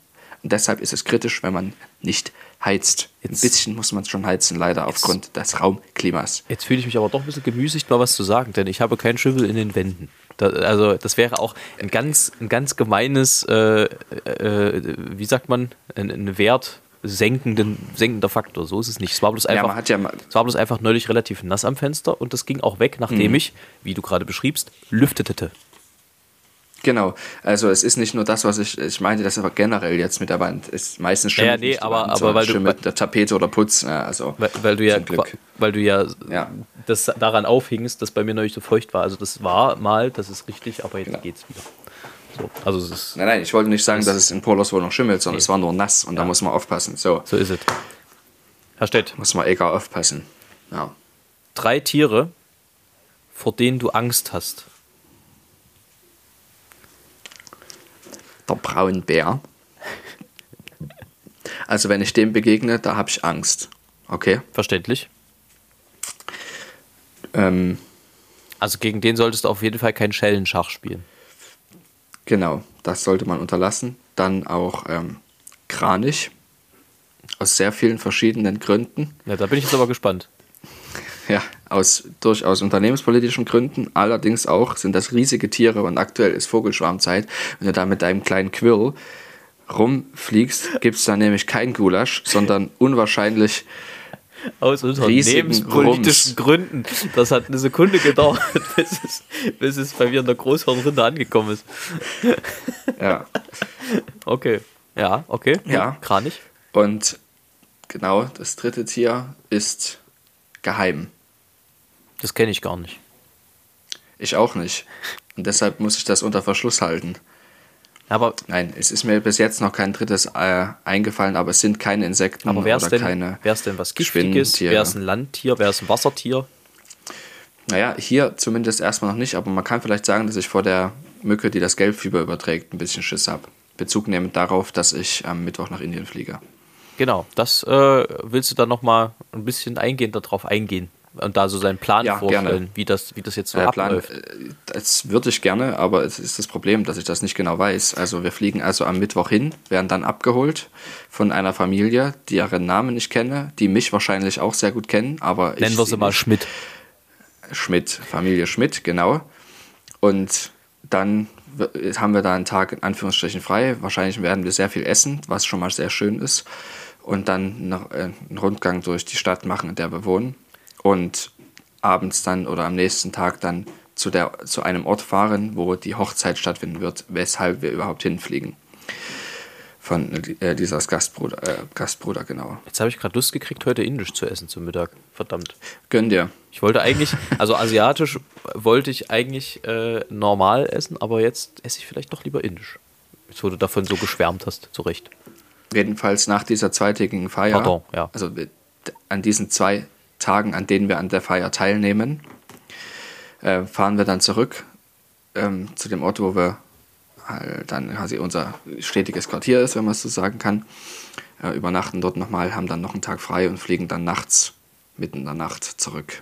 Und deshalb ist es kritisch, wenn man nicht heizt. Jetzt, ein bisschen muss man es schon heizen, leider jetzt, aufgrund des Raumklimas. Jetzt fühle ich mich aber doch ein bisschen gemüßigt, mal was zu sagen, denn ich habe keinen Schimmel in den Wänden. Da, also das wäre auch ein ganz, ein ganz gemeines, äh, äh, wie sagt man, ein, ein Wert senkenden, senkender Faktor. So ist es nicht. Es war bloß einfach, ja, ja es war bloß einfach neulich relativ nass am Fenster und das ging auch weg, nachdem mhm. ich, wie du gerade beschriebst, lüftete. Genau, also es ist nicht nur das, was ich, ich meinte, das aber generell jetzt mit der Wand ist meistens schon. Ja, nee, aber, Wand, aber weil du mit der Tapete oder Putz, ja, also weil, weil du ja, weil du ja, ja, das daran aufhingst, dass bei mir neulich so feucht war. Also das war mal, das ist richtig, aber jetzt genau. geht's wieder. So, also es ist, nein, nein, ich wollte nicht sagen, dass es in Polos wohl noch schimmelt, sondern nee. es war nur nass und ja. da muss man aufpassen. So, so ist es. Herr Stett. Muss man egal aufpassen. Ja. Drei Tiere, vor denen du Angst hast. Der Braunbär. Also wenn ich dem begegne, da habe ich Angst. Okay? Verständlich. Ähm, also gegen den solltest du auf jeden Fall keinen Schellenschach spielen. Genau, das sollte man unterlassen. Dann auch ähm, Kranich. Aus sehr vielen verschiedenen Gründen. Ja, da bin ich jetzt aber gespannt. Ja, aus durchaus unternehmenspolitischen Gründen. Allerdings auch sind das riesige Tiere und aktuell ist Vogelschwarmzeit. Wenn du da mit deinem kleinen Quirl rumfliegst, gibt es da nämlich kein Gulasch, sondern unwahrscheinlich aus unternehmenspolitischen Gründen. Das hat eine Sekunde gedauert, bis es, bis es bei mir in der Großhornrinde angekommen ist. Ja. Okay. Ja, okay. Ja. Kranich. Und genau, das dritte Tier ist geheim. Das kenne ich gar nicht. Ich auch nicht. Und deshalb muss ich das unter Verschluss halten. Aber Nein, es ist mir bis jetzt noch kein drittes äh, eingefallen, aber es sind keine Insekten aber wär's oder denn, keine. Wäre es denn was Giftiges? Wäre es ein Landtier? Wäre es ein Wassertier? Naja, hier zumindest erstmal noch nicht, aber man kann vielleicht sagen, dass ich vor der Mücke, die das Gelbfieber überträgt, ein bisschen Schiss habe. Bezug nehmend darauf, dass ich am Mittwoch nach Indien fliege. Genau, das äh, willst du dann nochmal ein bisschen eingehender darauf eingehen und da so seinen Plan ja, vorstellen, gerne. wie das, wie das jetzt so ja, abläuft. Plan, äh, das würde ich gerne, aber es ist das Problem, dass ich das nicht genau weiß. Also wir fliegen also am Mittwoch hin, werden dann abgeholt von einer Familie, die ihren Namen nicht kenne, die mich wahrscheinlich auch sehr gut kennen, aber Nennen wir sie mal Schmidt. Schmidt, Familie Schmidt, genau. Und dann haben wir da einen Tag in Anführungsstrichen frei. Wahrscheinlich werden wir sehr viel essen, was schon mal sehr schön ist. Und dann noch äh, einen Rundgang durch die Stadt machen, in der wir wohnen und abends dann oder am nächsten Tag dann zu, der, zu einem Ort fahren, wo die Hochzeit stattfinden wird, weshalb wir überhaupt hinfliegen. Von äh, Lisas Gastbruder, äh, Gastbruder, genau. Jetzt habe ich gerade Lust gekriegt, heute indisch zu essen zum Mittag. Verdammt. Gönn dir. Ich wollte eigentlich, also asiatisch wollte ich eigentlich äh, normal essen, aber jetzt esse ich vielleicht doch lieber indisch. Jetzt, wo du davon so geschwärmt hast, zu Recht. Jedenfalls nach dieser zweitägigen Feier, Pardon, ja. also an diesen zwei Tagen, an denen wir an der Feier teilnehmen, äh, fahren wir dann zurück ähm, zu dem Ort, wo wir halt dann quasi unser stetiges Quartier ist, wenn man es so sagen kann. Äh, übernachten dort nochmal, haben dann noch einen Tag frei und fliegen dann nachts, mitten in der Nacht zurück.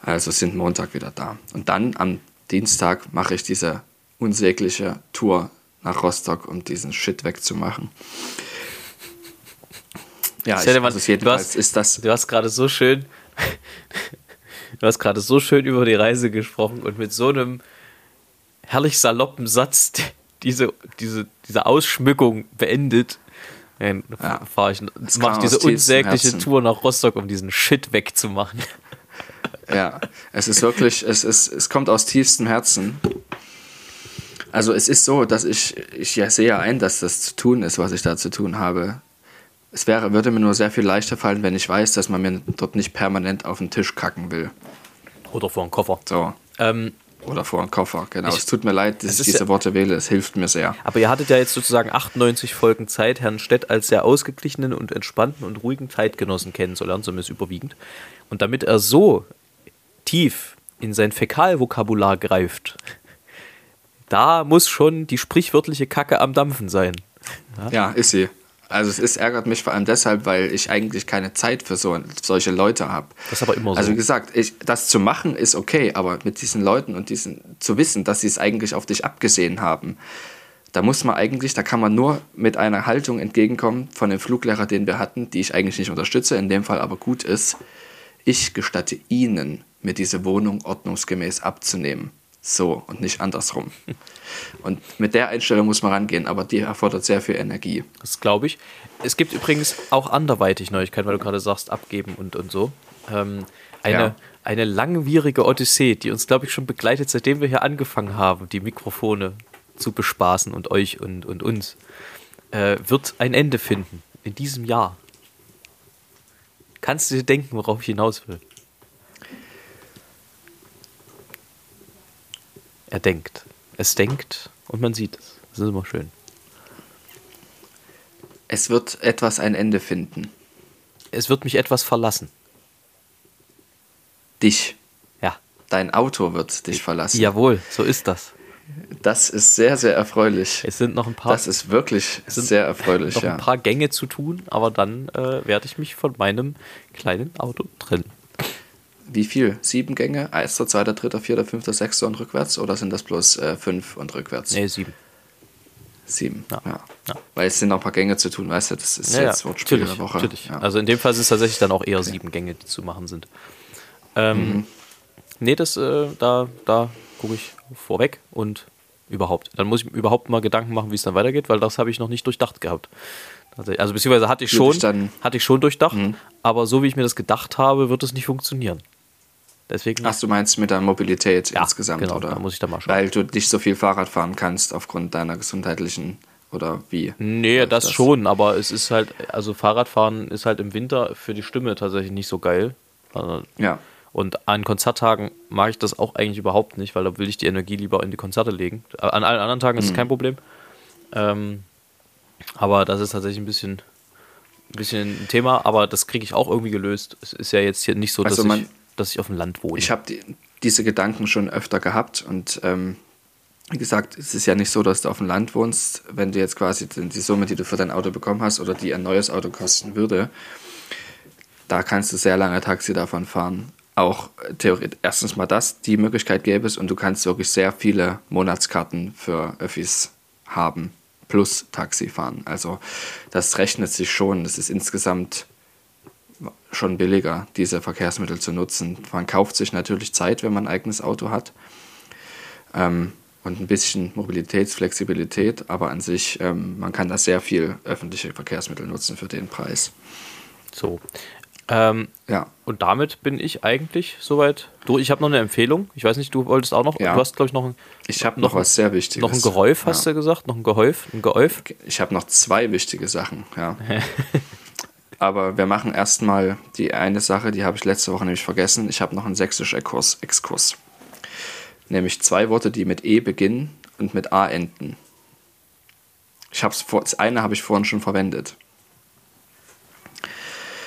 Also sind Montag wieder da. Und dann am Dienstag mache ich diese unsägliche Tour nach Rostock, um diesen Shit wegzumachen. Ja, hätte man- also jedenfalls du hast- ist das. Du hast gerade so schön, du hast gerade so schön über die Reise gesprochen und mit so einem herrlich saloppen Satz diese, diese, diese Ausschmückung beendet. Dann Ja. fahre ich, mache ich diese unsägliche. Tour nach Rostock, um diesen Shit wegzumachen. Ja, es ist wirklich, es, ist, es kommt aus tiefstem Herzen. Also es ist so, dass ich, ich ja sehe ein, dass das zu tun ist, was ich da zu tun habe. Es wäre, würde mir nur sehr viel leichter fallen, wenn ich weiß, dass man mir dort nicht permanent auf den Tisch kacken will. Oder vor dem Koffer. So. Ähm, Oder vor den Koffer, genau. Ich- es tut mir leid, dass ich diese ja- Worte wähle. Es hilft mir sehr. Aber ihr hattet ja jetzt sozusagen 98 Folgen Zeit, Herrn Stett als sehr ausgeglichenen und entspannten und ruhigen Zeitgenossen kennenzulernen, zumindest überwiegend. Und damit er so tief in sein Fäkalvokabular greift, da muss schon die sprichwörtliche Kacke am Dampfen sein. Ja, ist sie. Also es ist, ärgert mich vor allem deshalb, weil ich eigentlich keine Zeit für so, solche Leute habe. Das ist aber immer so. Also wie gesagt, ich, das zu machen ist okay, aber mit diesen Leuten und diesen zu wissen, dass sie es eigentlich auf dich abgesehen haben, da muss man eigentlich, da kann man nur mit einer Haltung entgegenkommen von dem Fluglehrer, den wir hatten, die ich eigentlich nicht unterstütze, in dem Fall aber gut ist. Ich gestatte Ihnen, mir diese Wohnung ordnungsgemäß abzunehmen. So und nicht andersrum. Und mit der Einstellung muss man rangehen, aber die erfordert sehr viel Energie. Das glaube ich. Es gibt übrigens auch anderweitig Neuigkeiten, weil du gerade sagst, abgeben und, und so. Ähm, eine, Ja. eine langwierige Odyssee, die uns, glaube ich, schon begleitet, seitdem wir hier angefangen haben, die Mikrofone zu bespaßen und euch und, und uns, äh, wird ein Ende finden in diesem Jahr. Kannst du dir denken, worauf ich hinaus will? Er denkt. Es denkt und man sieht es. Das ist immer schön. Es wird etwas ein Ende finden. Es wird mich etwas verlassen. Dich. Ja. Dein Auto wird dich verlassen. Jawohl, so ist das. Das ist sehr, sehr erfreulich. Es sind noch ein paar, Das ist wirklich sehr erfreulich, noch ja. ein paar Gänge zu tun, aber dann äh, werde ich mich von meinem kleinen Auto trennen. Wie viel? Sieben Gänge? Erster, zweiter, dritter, vierter, fünfter, sechster und rückwärts? Oder sind das bloß äh, fünf und rückwärts? Nee, sieben. Sieben, Ja. ja. Ja. Weil es sind noch ein paar Gänge zu tun, weißt du, das ist Ja, jetzt Wortspiel der Woche. natürlich. Also in dem Fall sind es tatsächlich dann auch eher sieben Gänge, die zu machen sind. Ähm, Mhm. Nee, das, äh, da, da gucke ich vorweg und überhaupt. Dann muss ich mir überhaupt mal Gedanken machen, wie es dann weitergeht, weil das habe ich noch nicht durchdacht gehabt. Also beziehungsweise hatte ich schon, Mhm. hatte ich schon durchdacht, aber so wie ich mir das gedacht habe, wird es nicht funktionieren. Deswegen Ach, du meinst mit der Mobilität Ja, insgesamt, genau, oder? da muss ich dann mal schauen. Weil du nicht so viel Fahrrad fahren kannst aufgrund deiner gesundheitlichen oder wie? Nee, läuft das, schon, aber es ist halt, also Fahrradfahren ist halt im Winter für die Stimme tatsächlich nicht so geil. Also, Ja. Und an Konzerttagen mag ich das auch eigentlich überhaupt nicht, weil da will ich die Energie lieber in die Konzerte legen. An allen anderen Tagen ist es kein Problem. Ähm, aber das ist tatsächlich ein bisschen, ein bisschen ein Thema, aber das kriege ich auch irgendwie gelöst. Es ist ja jetzt hier nicht so, dass, Also man- ich, dass ich auf dem Land wohne. Ich habe die, diese Gedanken schon öfter gehabt und ähm, wie gesagt, es ist ja nicht so, dass du auf dem Land wohnst, wenn du jetzt quasi die Summe, die du für dein Auto bekommen hast oder die ein neues Auto kosten würde, da kannst du sehr lange Taxi davon fahren. Auch äh, theoretisch, erstens mal das, die Möglichkeit gäbe es und du kannst wirklich sehr viele Monatskarten für Öffis haben, plus Taxi fahren. Also das rechnet sich schon. Das ist insgesamt schon billiger, diese Verkehrsmittel zu nutzen. Man kauft sich natürlich Zeit, wenn man ein eigenes Auto hat. Ähm, und ein bisschen Mobilitätsflexibilität, aber an sich, ähm, man kann da sehr viel öffentliche Verkehrsmittel nutzen für den Preis. so. Ähm, Ja, und damit bin ich eigentlich soweit durch. Ich habe noch eine Empfehlung. Ich weiß nicht, du wolltest auch noch. Ja. Du hast, glaube ich, noch ein, ich habe noch, was sehr Wichtiges. noch ein Geräuf, hast ja. du gesagt? Noch ein Gehäuf? Ein Geäuf? Ich habe noch zwei wichtige Sachen, ja. Aber wir machen erstmal die eine Sache, die habe ich letzte Woche nämlich vergessen. Ich habe noch einen sächsischen Exkurs, Exkurs. Nämlich zwei Worte, die mit E beginnen und mit A enden. Ich hab's vor, das eine habe ich vorhin schon verwendet.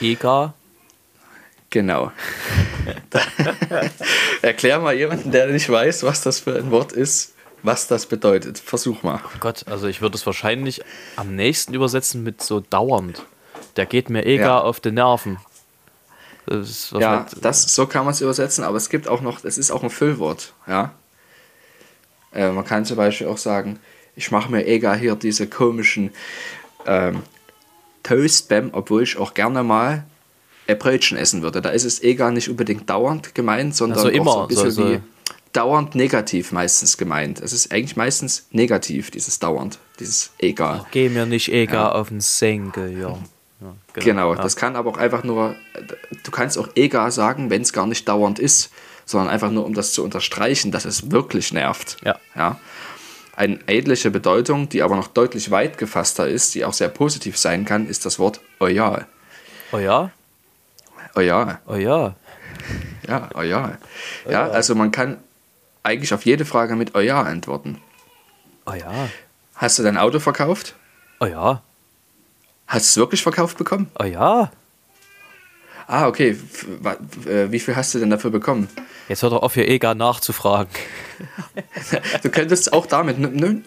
Ega. Genau. Erklär mal jemanden, der nicht weiß, was das für ein Wort ist, was das bedeutet. Versuch mal. Gott, also ich würde es wahrscheinlich am nächsten übersetzen mit so dauernd. Der geht mir egal Ja. auf die Nerven. Das ist Ja, das, so kann man es übersetzen, aber es gibt auch noch, es ist auch ein Füllwort, ja. Äh, man kann zum Beispiel auch sagen, ich mache mir egal hier diese komischen ähm, Toast-Bam, obwohl ich auch gerne mal ein Brötchen essen würde. Da ist es gar nicht unbedingt dauernd gemeint, sondern Also auch immer, so ein bisschen so- so- wie dauernd negativ meistens gemeint. Es ist eigentlich meistens negativ, dieses dauernd, dieses egal. Geh mir nicht egal auf den Senkel, ja. Ja Genau, ja. das kann aber auch einfach nur, du kannst auch egal sagen, wenn es gar nicht dauernd ist, sondern einfach nur, um das zu unterstreichen, dass es wirklich nervt. Ja. ja. Eine ähnliche Bedeutung, die aber noch deutlich weit gefasster ist, die auch sehr positiv sein kann, ist das Wort ja. Oh ja? Oh ja, Oh ja. also man kann eigentlich auf jede Frage mit ja antworten. Ja. Hast du dein Auto verkauft? Ja. Hast du es wirklich verkauft bekommen? Oh ja. Ah, okay. Äh, Wie viel hast du denn dafür bekommen? Jetzt hört doch auf, hier egal nachzufragen. Du könntest auch damit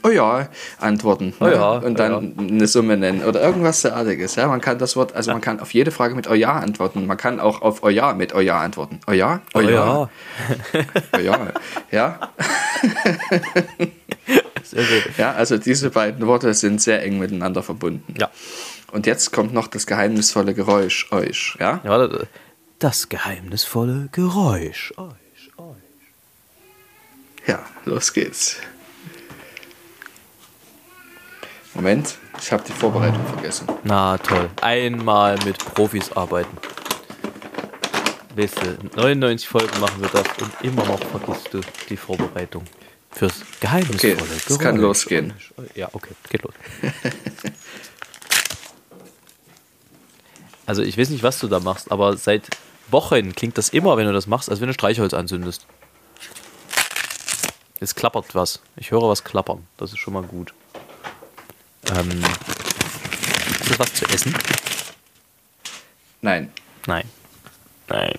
oh ja antworten Oh ne? ja, und oh dann eine Summe nennen oder irgendwas derartiges. Ja, man kann das Wort, also man kann auf jede Frage mit oh ja antworten. Man kann auch auf oh ja mit oh ja antworten. Oh ja, oh, Oh ja, ja. oh ja, ja, Sehr gut. ja. Also diese beiden Worte sind sehr eng miteinander verbunden. Ja. Und jetzt kommt noch das geheimnisvolle Geräusch euch. Ja, ja warte. Das geheimnisvolle Geräusch. Euch, euch. ja, los geht's. Moment, ich habe die Vorbereitung vergessen. Na toll. Einmal mit Profis arbeiten. Weißt du, 99 Folgen machen wir das und immer noch vergisst du die Vorbereitung. Fürs geheimnisvolle Okay, es kann losgehen. Ja, okay, geht los. Also ich weiß nicht, was du da machst, aber seit Wochen klingt das immer, wenn du das machst, als wenn du Streichholz anzündest. Es klappert was. Ich höre was klappern. Das ist schon mal gut. Ähm, ist das was zu essen? Nein, Nein. Nein.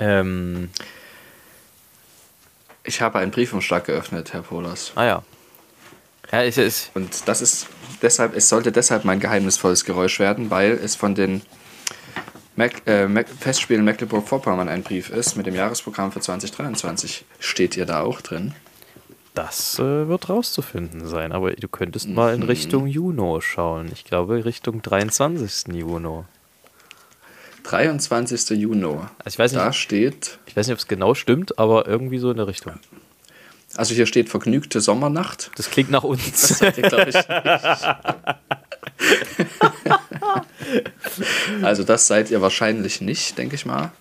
Ähm, ich habe einen Briefumschlag geöffnet, Herr Polas. ah ja. Ja, ich, ich, Und das ist deshalb, es sollte deshalb mein geheimnisvolles Geräusch werden, weil es von den Mac, äh, Mac, Festspielen Mecklenburg-Vorpommern ein Brief ist mit dem Jahresprogramm für 2023. Steht ihr da auch drin? das äh, wird rauszufinden sein, aber du könntest mal in Richtung Juno schauen. Ich glaube Richtung 23. Juno. 23. Juni. Also ich weiß nicht, Da steht, ich weiß nicht, ob es genau stimmt, aber irgendwie so in der Richtung. Also hier steht vergnügte Sommernacht. Das klingt nach uns. Das ihr, ich, nicht. also das seid ihr wahrscheinlich nicht, denke ich mal.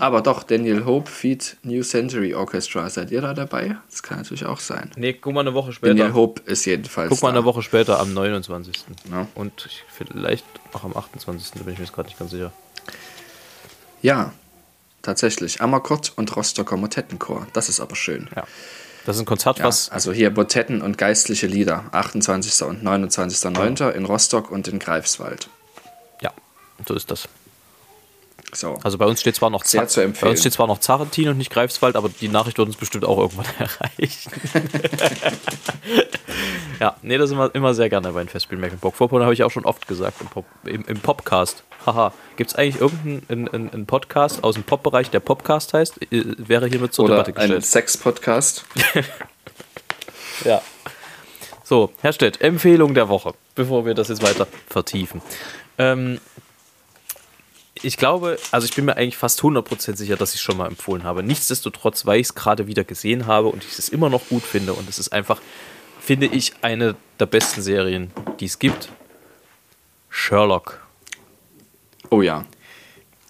Aber doch, Daniel Hope, Feed New Century Orchestra. Seid ihr da dabei? Das kann natürlich auch sein. nee, guck mal eine Woche Daniel später. Hope ist jedenfalls Guck mal da. eine Woche später am 29. Ja. Und ich, vielleicht auch am 28. Da bin ich mir jetzt gerade nicht ganz sicher. Ja, tatsächlich. Ammerkott und Rostocker Motettenchor. Das ist aber schön. Ja. Das ist ein Konzert, Ja, was also hier Motetten und geistliche Lieder. 28. und 29.09. in Rostock und in Greifswald. Ja, so ist das. So. Also bei uns steht zwar noch Sehr zu empfehlen. Bei uns steht zwar noch Zarentin und nicht Greifswald, aber die Nachricht wird uns bestimmt auch irgendwann erreichen. ja, nee, das sind wir immer sehr gerne bei den Festspielen Mecklenburg-Vorpommern, habe ich auch schon oft gesagt im, Pop, im, im Popcast. Haha, gibt es eigentlich irgendeinen einen, einen Podcast aus dem Pop-Bereich, der Popcast heißt? Äh, Wäre hiermit zur Oder Debatte ein gestellt. Sex-Podcast. Ja. So, Herr Stett, Empfehlung der Woche, bevor wir das jetzt weiter vertiefen. Ähm, ich glaube, also ich bin mir eigentlich fast 100% sicher, dass ich es schon mal empfohlen habe. Nichtsdestotrotz, weil ich es gerade wieder gesehen habe und ich es immer noch gut finde und es ist einfach, finde ich, eine der besten Serien, die es gibt. Sherlock. Oh ja.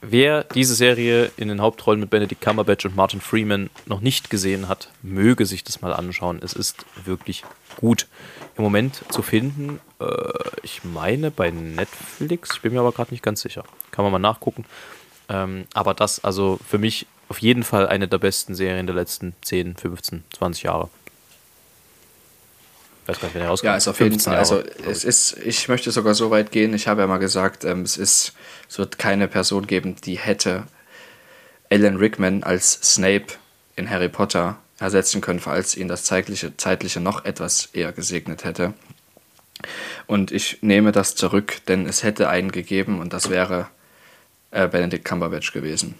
Wer diese Serie in den Hauptrollen mit Benedict Cumberbatch und Martin Freeman noch nicht gesehen hat, möge sich das mal anschauen. Es ist wirklich gut. Im Moment zu finden, äh, ich meine bei Netflix, ich bin mir aber gerade nicht ganz sicher. Kann man mal nachgucken. Ähm, aber das, also für mich auf jeden Fall eine der besten Serien der letzten 10, 15, 20 Jahre. Weiß gar nicht, wenn er Ja, rauskommt. ist auf jeden 15 Fall. Also Jahre, es ist, ich möchte sogar so weit gehen, ich habe ja mal gesagt, ähm, es ist, es wird keine Person geben, die hätte Alan Rickman als Snape in Harry Potter ersetzen können, falls ihn das zeitliche, zeitliche noch etwas eher gesegnet hätte. Und ich nehme das zurück, denn es hätte einen gegeben und das wäre äh, Benedict Cumberbatch gewesen.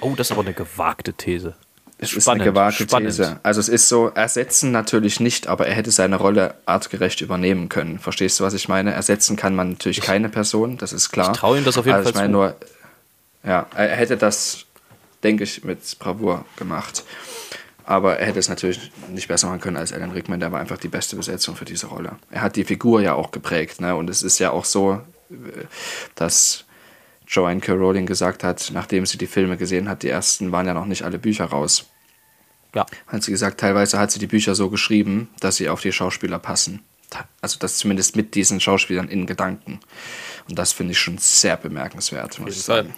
Oh, das ist aber eine gewagte These. Es ist eine gewagte These. Also es ist so, ersetzen natürlich nicht, aber er hätte seine Rolle artgerecht übernehmen können. Verstehst du, was ich meine? Ersetzen kann man natürlich ich, keine Person, das ist klar. Ich traue ihm das auf jeden also Fall ich meine. Nur, ja, er hätte das, denke ich, mit Bravour gemacht. Aber er hätte es natürlich nicht besser machen können als Alan Rickman. Der war einfach die beste Besetzung für diese Rolle. Er hat die Figur ja auch geprägt. Ne? Und es ist ja auch so, dass Joanne K. Rowling gesagt hat, nachdem sie die Filme gesehen hat, die ersten waren ja noch nicht alle Bücher raus. Ja. Hat sie gesagt, teilweise hat sie die Bücher so geschrieben, dass sie auf die Schauspieler passen. Also das zumindest mit diesen Schauspielern in Gedanken. Und das finde ich schon sehr bemerkenswert, muss ich sagen.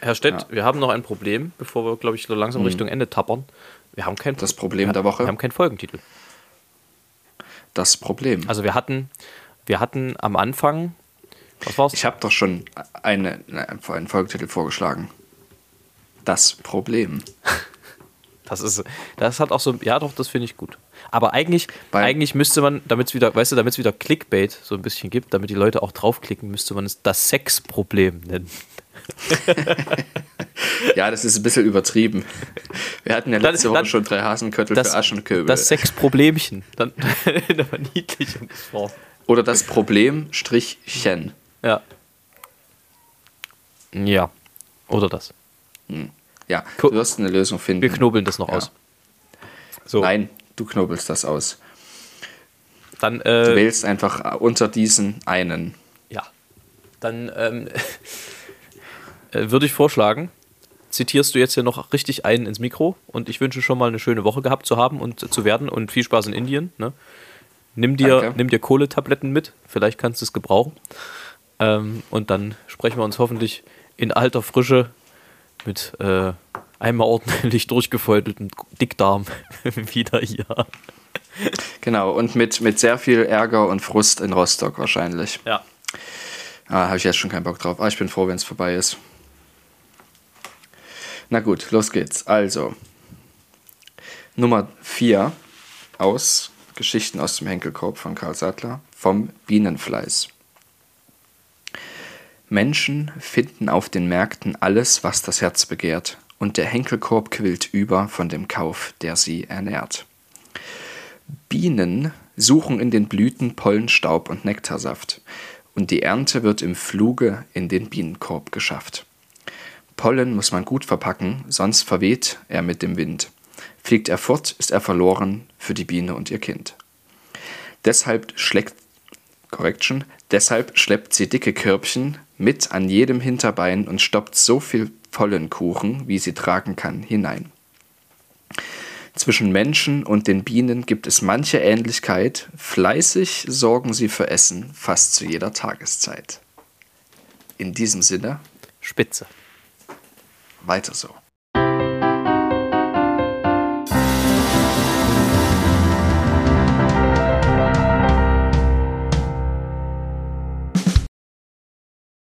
Herr Stett, ja. wir haben noch ein Problem, bevor wir, glaube ich, so langsam mhm. Richtung Ende tappern. Wir haben kein Das Problem der Woche. Wir haben keinen Folgentitel. Das Problem. Also wir hatten, wir hatten am Anfang, was war's? Ich habe doch schon eine, einen Folgetitel vorgeschlagen. Das Problem. Das ist, das hat auch so, ja doch, das finde ich gut. Aber eigentlich, eigentlich müsste man, damit es wieder, weißt du, damit es wieder Clickbait so ein bisschen gibt, damit die Leute auch draufklicken, müsste man es das Sexproblem nennen. ja, das ist ein bisschen übertrieben. Wir hatten ja letzte dann, Woche dann, schon drei Hasenköttel das, für Aschenköbel. Das Sexproblemchen. Dann in der. Oder das Problem Strichchen. Ja. Ja. Oder das. Hm. Ja, du wirst eine Lösung finden. Wir knobeln das noch ja. aus. So. Nein, du knobelst das aus. Dann, äh, du wählst einfach unter diesen einen. Ja. Dann ähm, äh, würde ich vorschlagen, zitierst du jetzt hier noch richtig einen ins Mikro und ich wünsche schon mal eine schöne Woche gehabt zu haben und zu werden und viel Spaß in Indien. Ne? Nimm, dir, nimm dir Kohletabletten mit, vielleicht kannst du es gebrauchen. Ähm, und dann sprechen wir uns hoffentlich in alter Frische mit äh, einmal ordentlich durchgefeuteltem Dickdarm wieder hier. Genau, und mit, mit sehr viel Ärger und Frust in Rostock wahrscheinlich. Ja. Ah, Habe ich jetzt schon keinen Bock drauf. Aber ah, ich bin froh, wenn es vorbei ist. Na gut, los geht's. Also, Nummer 4 aus Geschichten aus dem Henkelkorb von Karl Sattler vom Bienenfleiß. Menschen finden auf den Märkten alles, was das Herz begehrt, und der Henkelkorb quillt über von dem Kauf, der sie ernährt. Bienen suchen in den Blüten Pollenstaub und Nektarsaft, und die Ernte wird im Fluge in den Bienenkorb geschafft. Pollen muss man gut verpacken, sonst verweht er mit dem Wind. Fliegt er fort, ist er verloren für die Biene und ihr Kind. Deshalb schlägt, Correction, deshalb schleppt sie dicke Körbchen mit an jedem Hinterbein und stoppt so viel Pollenkuchen, wie sie tragen kann, hinein. Zwischen Menschen und den Bienen gibt es manche Ähnlichkeit, fleißig sorgen sie für Essen fast zu jeder Tageszeit. In diesem Sinne. Spitze. Weiter so.